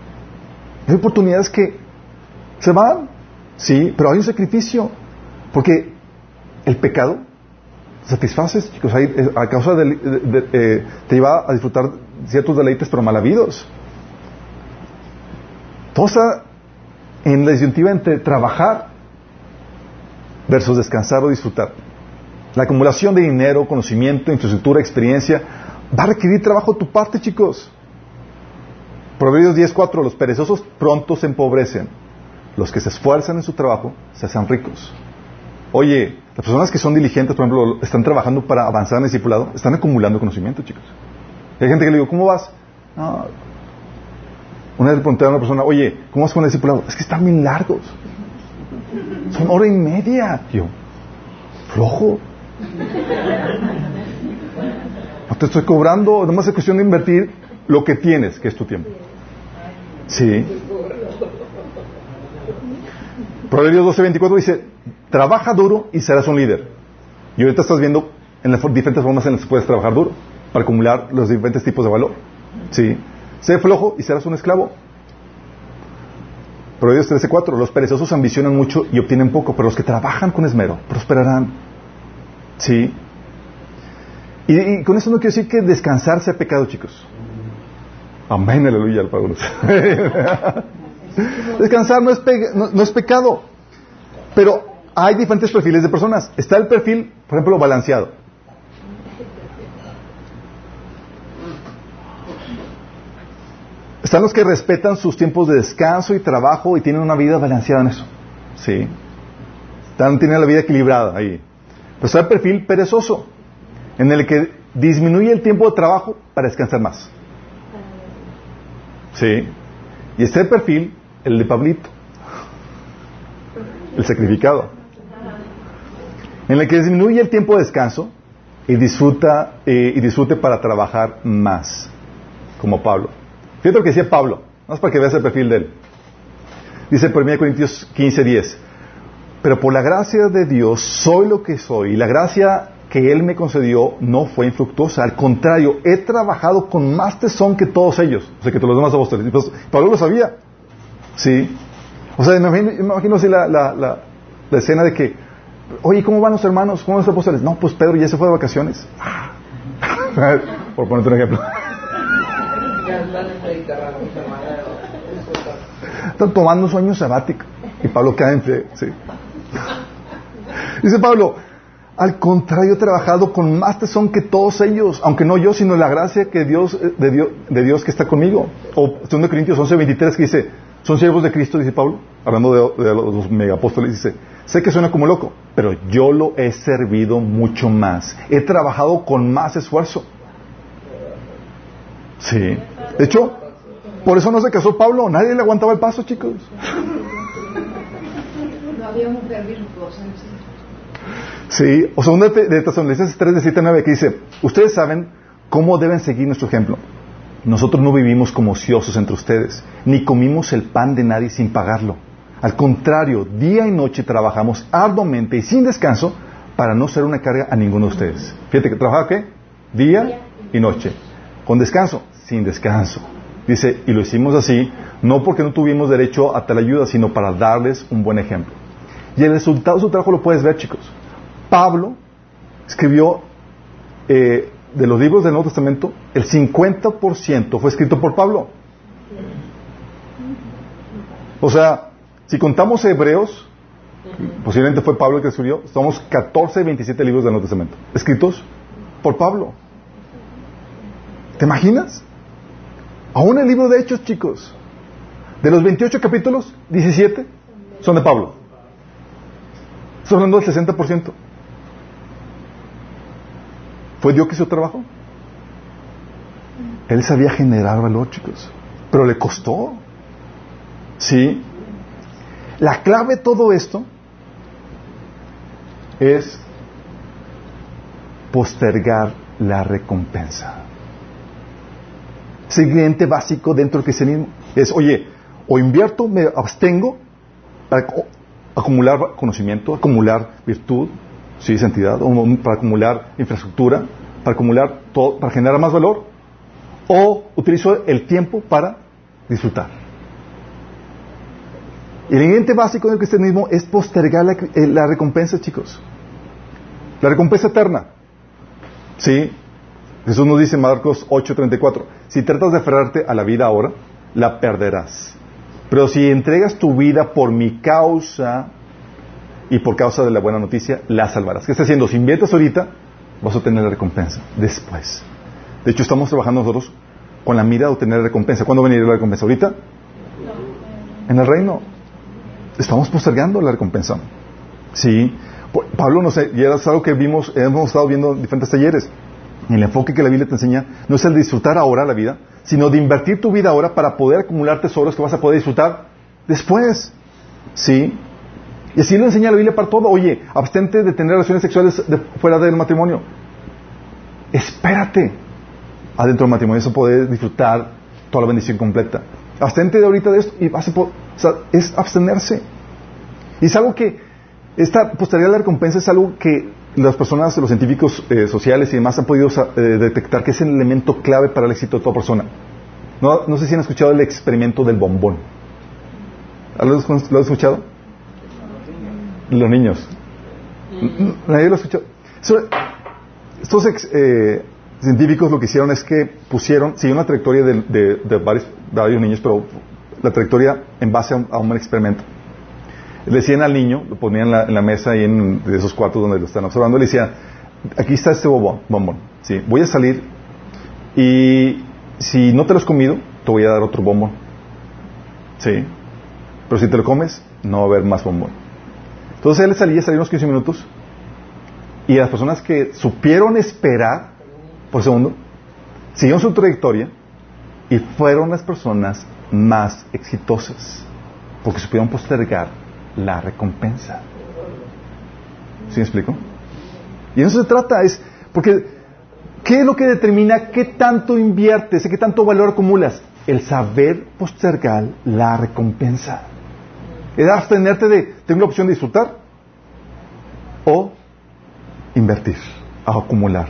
Hay oportunidades que se van, sí, pero hay un sacrificio. Porque el pecado satisfaces, chicos. Eh, a causa de, de- de- eh, te lleva a disfrutar ciertos deleites, pero mal habidos. Todo está en la disyuntiva entre trabajar versus descansar o disfrutar. La acumulación de dinero, conocimiento, infraestructura, experiencia, va a requerir trabajo de tu parte, chicos. Proverbios 10.4, los perezosos pronto se empobrecen. Los que se esfuerzan en su trabajo se hacen ricos. Oye, las personas que son diligentes, por ejemplo, están trabajando para avanzar en el discipulado, están acumulando conocimiento, chicos. Hay gente que le digo, ¿cómo vas? Una vez le pregunté a una persona, oye, ¿cómo vas con el discipulado? Es que están bien largos. Son hora y media. Yo, flojo. No te estoy cobrando, nomás es cuestión de invertir lo que tienes, que es tu tiempo. Sí. Proverbios 12:24 dice, trabaja duro y serás un líder. Y ahorita estás viendo en las diferentes formas en las que puedes trabajar duro para acumular los diferentes tipos de valor. Sí. Sé flojo y serás un esclavo. Proverbios 13:4, los perezosos ambicionan mucho y obtienen poco, pero los que trabajan con esmero prosperarán. Sí. Y, con eso no quiero decir que descansar sea pecado, chicos. Amén, aleluya, al Pablo. Descansar no es, no es pecado. Pero hay diferentes perfiles de personas. Está el perfil, por ejemplo, balanceado. Están los que respetan sus tiempos de descanso y trabajo y tienen una vida balanceada en eso. Sí. Están, tienen la vida equilibrada ahí. Pero está el perfil perezoso, en el que disminuye el tiempo de trabajo para descansar más. Sí. Y está el perfil, el de Pablito, el sacrificado, en el que disminuye el tiempo de descanso y disfruta eh, y disfrute para trabajar más, como Pablo. Fíjate lo que decía Pablo, más para que veas el perfil de él. Dice 1 Corintios 15, 10. Pero por la gracia de Dios soy lo que soy y la gracia que Él me concedió no fue infructuosa. Al contrario, he trabajado con más tesón que todos ellos. O sea, que todos los demás apóstoles. Pablo lo sabía. Sí. O sea, imagino, imagino así la, la, la, la escena de que, oye, ¿cómo van los hermanos? ¿Cómo van los apóstoles? No, pues Pedro ya se fue de vacaciones. por ponerte un ejemplo. Están tomando sueño sabático. Y Pablo cae en. Dice Pablo, al contrario he trabajado con más tesón que todos ellos, aunque no yo, sino la gracia que Dios, eh, de, Dios, de Dios que está conmigo. O 2 Corintios 11, 23 que dice, son siervos de Cristo, dice Pablo, hablando de, de los megapóstoles, dice, sé que suena como loco, pero yo lo he servido mucho más. He trabajado con más esfuerzo. Sí. De hecho, por eso no se casó Pablo, nadie le aguantaba el paso, chicos. No había mujer virtuosa Sí, o segunda de de Tesalonicenses 3, de 7 a 9, que dice, ustedes saben cómo deben seguir nuestro ejemplo. Nosotros no vivimos como ociosos entre ustedes, ni comimos el pan de nadie sin pagarlo. Al contrario, día y noche trabajamos arduamente y sin descanso para no ser una carga a ninguno de ustedes. Fíjate que trabaja qué? Día y noche. Con descanso, sin descanso. Dice, y lo hicimos así, no porque no tuvimos derecho a tal ayuda, sino para darles un buen ejemplo. Y el resultado de su trabajo lo puedes ver, chicos. Pablo escribió eh, de los libros del Nuevo Testamento, el 50% fue escrito por Pablo. O sea, si contamos hebreos, posiblemente fue Pablo el que escribió, somos 14, 27 libros del Nuevo Testamento, escritos por Pablo. ¿Te imaginas? Aún el libro de Hechos, chicos, de los 28 capítulos, 17 son de Pablo. Estoy hablando del 60%. ¿Fue Dios que hizo trabajo? Él sabía generar valor, chicos. Pero le costó. Sí. La clave de todo esto es postergar la recompensa. Siguiente básico dentro del cristianismo es, oye, o invierto, me abstengo para acumular conocimiento, acumular virtud, sí, santidad, o para acumular infraestructura, para acumular todo, para generar más valor, o utilizo el tiempo para disfrutar. El ingrediente básico del cristianismo es postergar la, eh, la recompensa, chicos. La recompensa eterna. Sí. Jesús nos dice en Marcos 8:34, si tratas de aferrarte a la vida ahora, la perderás. Pero si entregas tu vida por mi causa y por causa de la buena noticia, la salvarás. ¿Qué está haciendo? Si inviertes ahorita, vas a obtener la recompensa después. De hecho, estamos trabajando nosotros con la mira de obtener la recompensa. ¿Cuándo va a venir la recompensa? ¿Ahorita? En el reino. Estamos postergando la recompensa. Sí. Pablo, no sé, y era algo que vimos, hemos estado viendo en diferentes talleres. El enfoque que la Biblia te enseña no es el de disfrutar ahora la vida, sino de invertir tu vida ahora para poder acumular tesoros que vas a poder disfrutar después. ¿Sí? Y así lo enseña la Biblia para todo. Oye, abstente de tener relaciones sexuales fuera del matrimonio. Espérate adentro del matrimonio, eso poder disfrutar toda la bendición completa. Abstente de ahorita de esto y vas a poder, es abstenerse. Y es algo que, esta posterioridad de la recompensa es algo que las personas, los científicos eh, sociales y demás han podido eh, detectar que es el elemento clave para el éxito de toda persona. No, no sé si han escuchado el experimento del bombón. ¿Lo, han escuchado? Los niños. Nadie lo ha escuchado. estos eh, científicos lo que hicieron es que pusieron, siguieron una trayectoria de, varios, niños, pero la trayectoria en base a un, experimento. Le decían al niño, lo ponían en la, mesa y en de esos cuartos donde lo están observando, le decían, aquí está este bombón, bombón, ¿sí? voy a salir y si no te lo has comido, te voy a dar otro bombón. ¿Sí? Pero si te lo comes, no va a haber más bombón. Entonces él salía, salía unos 15 minutos y las personas que supieron esperar por segundo, siguieron su trayectoria y fueron las personas más exitosas porque supieron postergar la recompensa. ¿Sí me explico? Y eso se trata, es porque ¿qué es lo que determina qué tanto inviertes, qué tanto valor acumulas? El saber postergar la recompensa. Es abstenerte de, tengo la opción de disfrutar o invertir, a acumular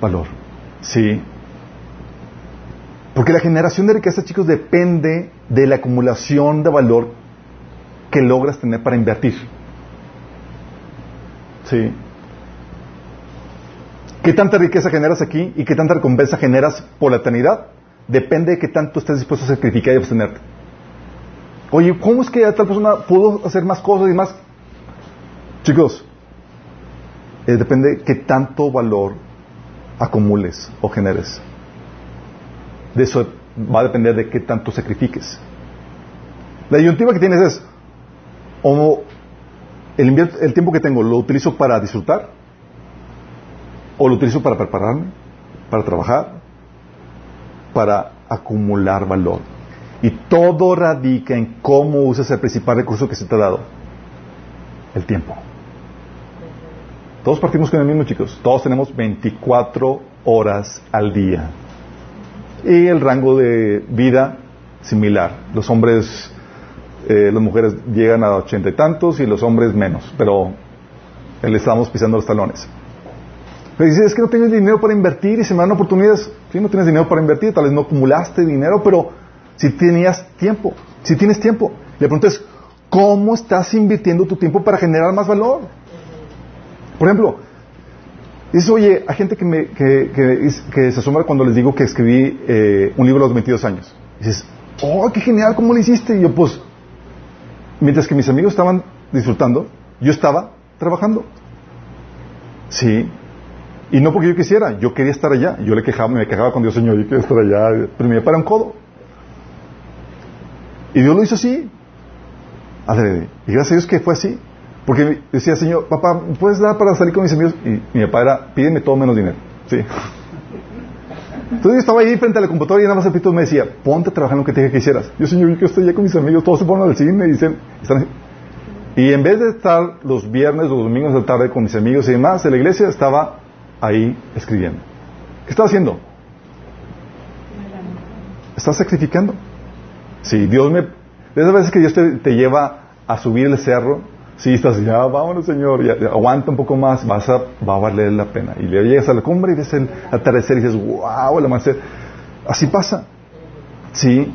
valor. Sí. Porque la generación de riqueza, chicos, depende de la acumulación de valor que logras tener para invertir. Sí. ¿Qué tanta riqueza generas aquí y qué tanta recompensa generas por la eternidad? Depende de qué tanto estés dispuesto a sacrificar y abstenerte. Oye, ¿cómo es que tal persona pudo hacer más cosas y más? Chicos, eh, depende de qué tanto valor acumules o generes. De eso va a depender de qué tanto sacrifiques. La disyuntiva que tienes es, o el, el tiempo que tengo lo utilizo para disfrutar, o lo utilizo para prepararme, para trabajar, para acumular valor. Y todo radica en cómo usas el principal recurso que se te ha dado, el tiempo. Todos partimos con el mismo, chicos. Todos tenemos 24 horas al día. Y el rango de vida similar. Los hombres, eh, las mujeres llegan a ochenta y tantos y los hombres menos. Pero le estamos pisando los talones. Pero dice, es que no tienes dinero para invertir y se me dan oportunidades. Sí, no tienes dinero para invertir, tal vez no acumulaste dinero, pero si tenías tiempo, si tienes tiempo. Le preguntas, ¿cómo estás invirtiendo tu tiempo para generar más valor? Por ejemplo, dices, oye, hay gente que, me, que, se asombra cuando les digo que escribí eh, un libro a los 22 años. dices, oh, qué genial, ¿cómo lo hiciste? Y yo, pues, mientras que mis amigos estaban disfrutando, yo estaba trabajando. Sí. Y no porque yo quisiera, yo quería estar allá. Yo le quejaba, me quejaba con Dios, Señor, yo quiero estar allá. Pero me para un codo. Y Dios lo hizo así. Adrede. Y gracias a Dios que fue así. Porque decía, Señor, papá, ¿puedes dar para salir con mis amigos? Y, mi papá era, pídeme todo menos dinero. Sí. Entonces yo estaba ahí frente a la computadora y nada más el pito me decía, ponte a trabajar en lo que te dije que hicieras. Yo, Señor, yo estoy allá con mis amigos, todos se ponen al cine y dicen, y en vez de estar los viernes los domingos de tarde con mis amigos y demás en la iglesia, estaba ahí escribiendo. ¿Qué estaba haciendo? Estás sacrificando. Sí, Dios me... De esas veces que Dios te lleva a subir el cerro si estás ya, vámonos Señor, aguanta un poco más, vas a, va a valer la pena. Y le llegas a la cumbre y ves el atardecer y dices, wow, el amanecer. Así pasa. Sí.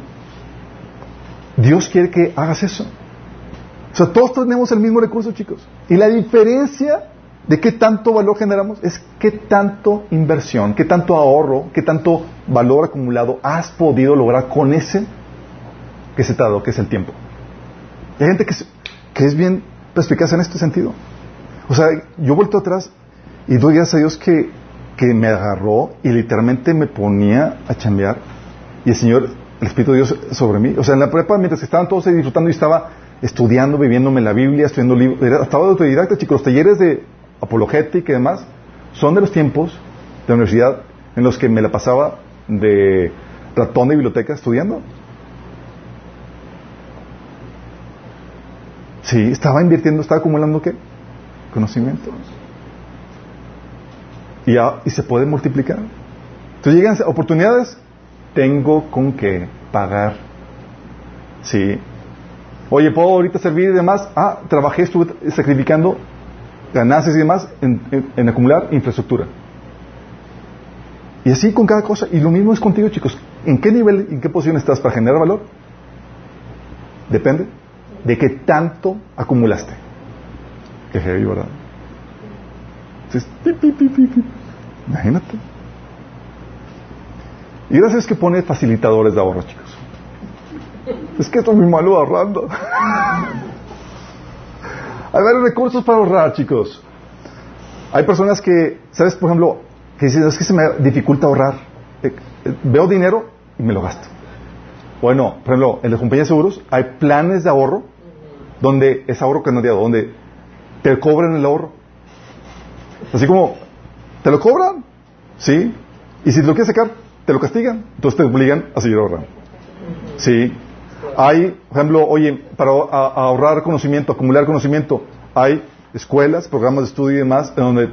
Dios quiere que hagas eso. O sea, todos tenemos el mismo recurso, chicos. Y la diferencia ¿De qué tanto valor generamos? Es qué tanto inversión, qué tanto ahorro, qué tanto valor acumulado has podido lograr con ese que se te ha dado, que es el tiempo. hay gente que es bien perspicaz en este sentido. O sea, yo vuelto atrás y doy gracias a Dios que, que me agarró y literalmente me ponía a chambear y el Señor, el Espíritu de Dios sobre mí. O sea, en la prepa, mientras estaban todos ahí disfrutando, y estaba estudiando, viviéndome la Biblia, estudiando libros. Estaba de autodidacta, chicos. Los talleres de apologética y demás son de los tiempos de la universidad en los que me la pasaba de ratón de biblioteca estudiando. Sí, estaba invirtiendo, estaba acumulando qué? Conocimientos. Y, y se puede multiplicar. Entonces llegan oportunidades, tengo con qué pagar. Sí. Oye, ¿puedo ahorita servir y demás? Ah, trabajé, estuve sacrificando ganancias y demás en, acumular infraestructura. Y así con cada cosa. Y lo mismo es contigo, chicos. ¿En qué nivel, en qué posición estás para generar valor? Depende de qué tanto acumulaste. Qué heavy, ¿verdad? Imagínate. Y gracias que pone facilitadores de ahorro, chicos. Es que esto es muy malo ahorrando. Hay varios recursos para ahorrar, chicos. Hay personas que, ¿sabes? Por ejemplo, que dicen, es que se me dificulta ahorrar. Eh, eh, veo dinero y me lo gasto. Bueno, por ejemplo, en la compañía de seguros hay planes de ahorro donde es ahorro canadiado, donde te cobran el ahorro. Así como, ¿te lo cobran? ¿Sí? Y si te lo quieres sacar, te lo castigan. Entonces te obligan a seguir ahorrando. ¿Sí? Hay, por ejemplo, oye, para ahorrar conocimiento, acumular conocimiento, hay escuelas, programas de estudio y demás, donde,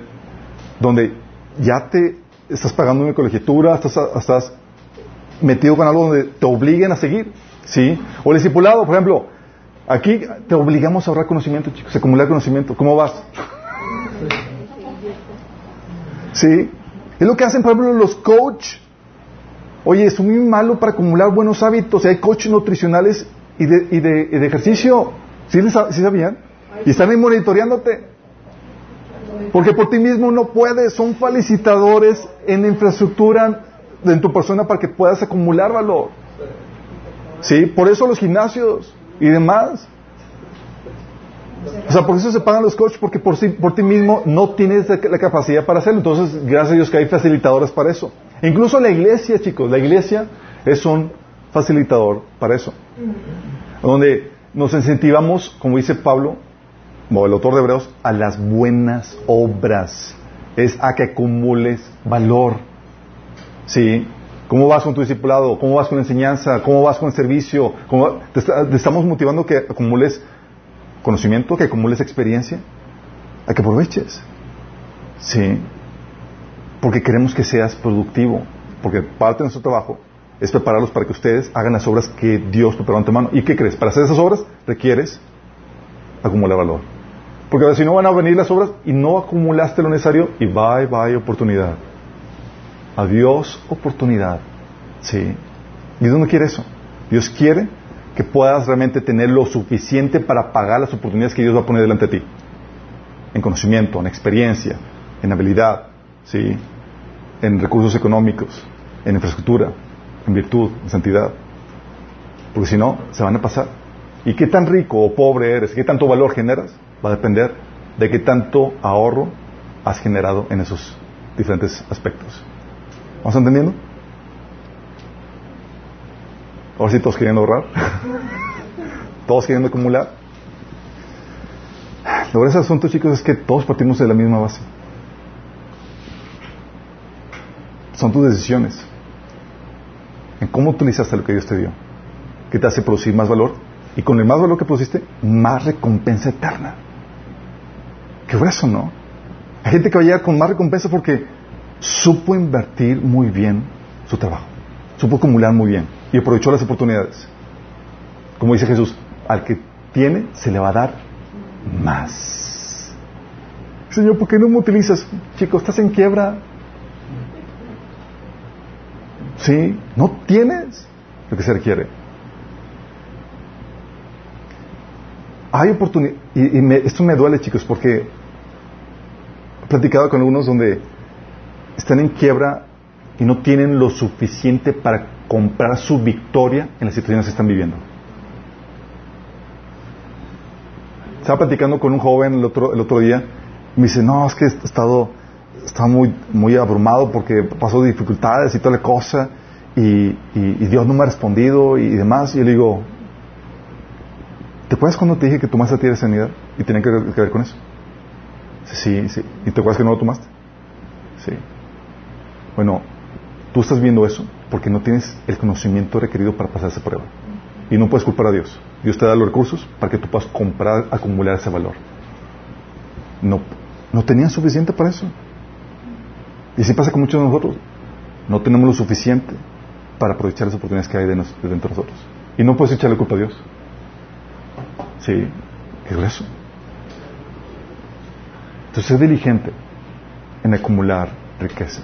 donde ya te estás pagando una colegiatura, estás, estás metido con algo donde te obliguen a seguir, ¿sí? O el discipulado, por ejemplo, aquí te obligamos a ahorrar conocimiento, chicos, a acumular conocimiento. ¿Cómo vas? ¿Sí? Es lo que hacen, por ejemplo, los coach Oye, es muy malo para acumular buenos hábitos. Hay coaches nutricionales y de, y de, ejercicio. ¿Sí, sabían? Y están ahí monitoreándote. Porque por ti mismo no puedes. Son felicitadores en infraestructura en tu persona para que puedas acumular valor. ¿Sí? Por eso los gimnasios y demás. O sea, por eso se pagan los coaches, porque por, por ti mismo no tienes la capacidad para hacerlo. Entonces, gracias a Dios que hay facilitadores para eso. Incluso la iglesia, chicos, la iglesia es un facilitador para eso. Donde nos incentivamos, como dice Pablo, o el autor de Hebreos, a las buenas obras. Es a que acumules valor. ¿Sí? ¿Cómo vas con tu discipulado? ¿Cómo vas con la enseñanza? ¿Cómo vas con el servicio? te, estamos motivando que acumules conocimiento, que acumules experiencia, a que aproveches. Sí porque queremos que seas productivo, porque parte de nuestro trabajo es prepararlos para que ustedes hagan las obras que Dios preparó en tu mano. ¿Y qué crees? Para hacer esas obras requieres acumular valor. Porque si no van a venir las obras y no acumulaste lo necesario y bye bye oportunidad. Adiós oportunidad. Sí. ¿Y Dios no quiere eso? Dios quiere que puedas realmente tener lo suficiente para pagar las oportunidades que Dios va a poner delante de ti. En conocimiento, en experiencia, en habilidad, ¿sí? en recursos económicos, en infraestructura, en virtud, en santidad. Porque si no, se van a pasar. ¿Y qué tan rico o pobre eres? ¿Qué tanto valor generas? Va a depender de qué tanto ahorro has generado en esos diferentes aspectos. ¿Vamos entendiendo? Ahora sí todos queriendo ahorrar. todos queriendo acumular. Lo ese asunto, chicos, es que todos partimos de la misma base. Son tus decisiones. En cómo utilizaste lo que Dios te dio. Que te hace producir más valor. Y con el más valor que produciste, más recompensa eterna. Qué grueso, ¿no? Hay gente que va a llegar con más recompensa porque supo invertir muy bien su trabajo. Supo acumular muy bien. Y aprovechó las oportunidades. Como dice Jesús, al que tiene se le va a dar más. Señor, ¿por qué no me utilizas? Chico, estás en quiebra. ¿Sí? No tienes lo que se requiere. Hay oportunidad, y, esto me duele chicos, porque platicado con algunos donde están en quiebra y no tienen lo suficiente para comprar su victoria en las situaciones que están viviendo. Estaba platicando con un joven el otro, el otro día me dice, no, es que he estado, estaba muy, muy abrumado porque pasó dificultades y toda la cosa y, y, Dios no me ha respondido y, demás. Y yo le digo, ¿te acuerdas cuando te dije que tomaste a ti de sanidad y tenía que, que ver con eso? Sí, sí. ¿Y te acuerdas que no lo tomaste? Sí. Bueno, tú estás viendo eso porque no tienes el conocimiento requerido para pasar esa prueba. Y no puedes culpar a Dios. Dios te da los recursos para que tú puedas comprar, acumular ese valor. No, no tenían suficiente para eso. Y así pasa con muchos de nosotros. No tenemos lo suficiente para aprovechar las oportunidades que hay de dentro de nosotros. Y no puedes echarle culpa a Dios. Sí, qué grueso. Entonces, sé diligente en acumular riqueza.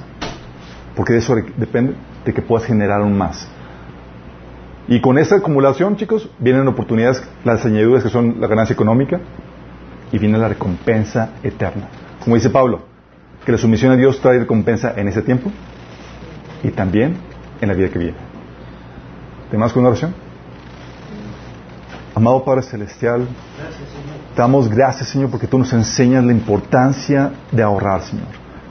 Porque de eso depende de que puedas generar aún más. Y con esa acumulación, chicos, vienen oportunidades, las añadiduras que son la ganancia económica y viene la recompensa eterna. Como dice Pablo, que la sumisión a Dios trae recompensa en ese tiempo y también en la vida que viene. ¿Tenemos con una oración? Amado Padre Celestial, te damos gracias, Señor, porque tú nos enseñas la importancia de ahorrar, Señor,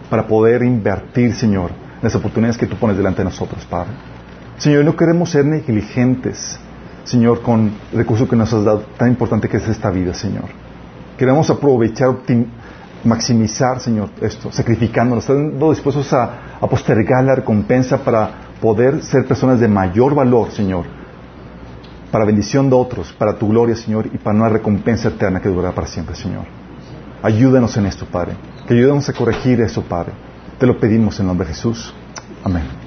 para poder invertir, Señor, las oportunidades que tú pones delante de nosotros, Padre. Señor, no queremos ser negligentes, Señor, con el recurso que nos has dado, tan importante que es esta vida, Señor. Queremos aprovechar, maximizar, Señor, esto, sacrificándonos, estando dispuestos a, postergar la recompensa para poder ser personas de mayor valor, Señor, para bendición de otros, para tu gloria, Señor, y para una recompensa eterna que durará para siempre, Señor. Ayúdanos en esto, Padre. Que ayúdanos a corregir eso, Padre. Te lo pedimos en nombre de Jesús. Amén.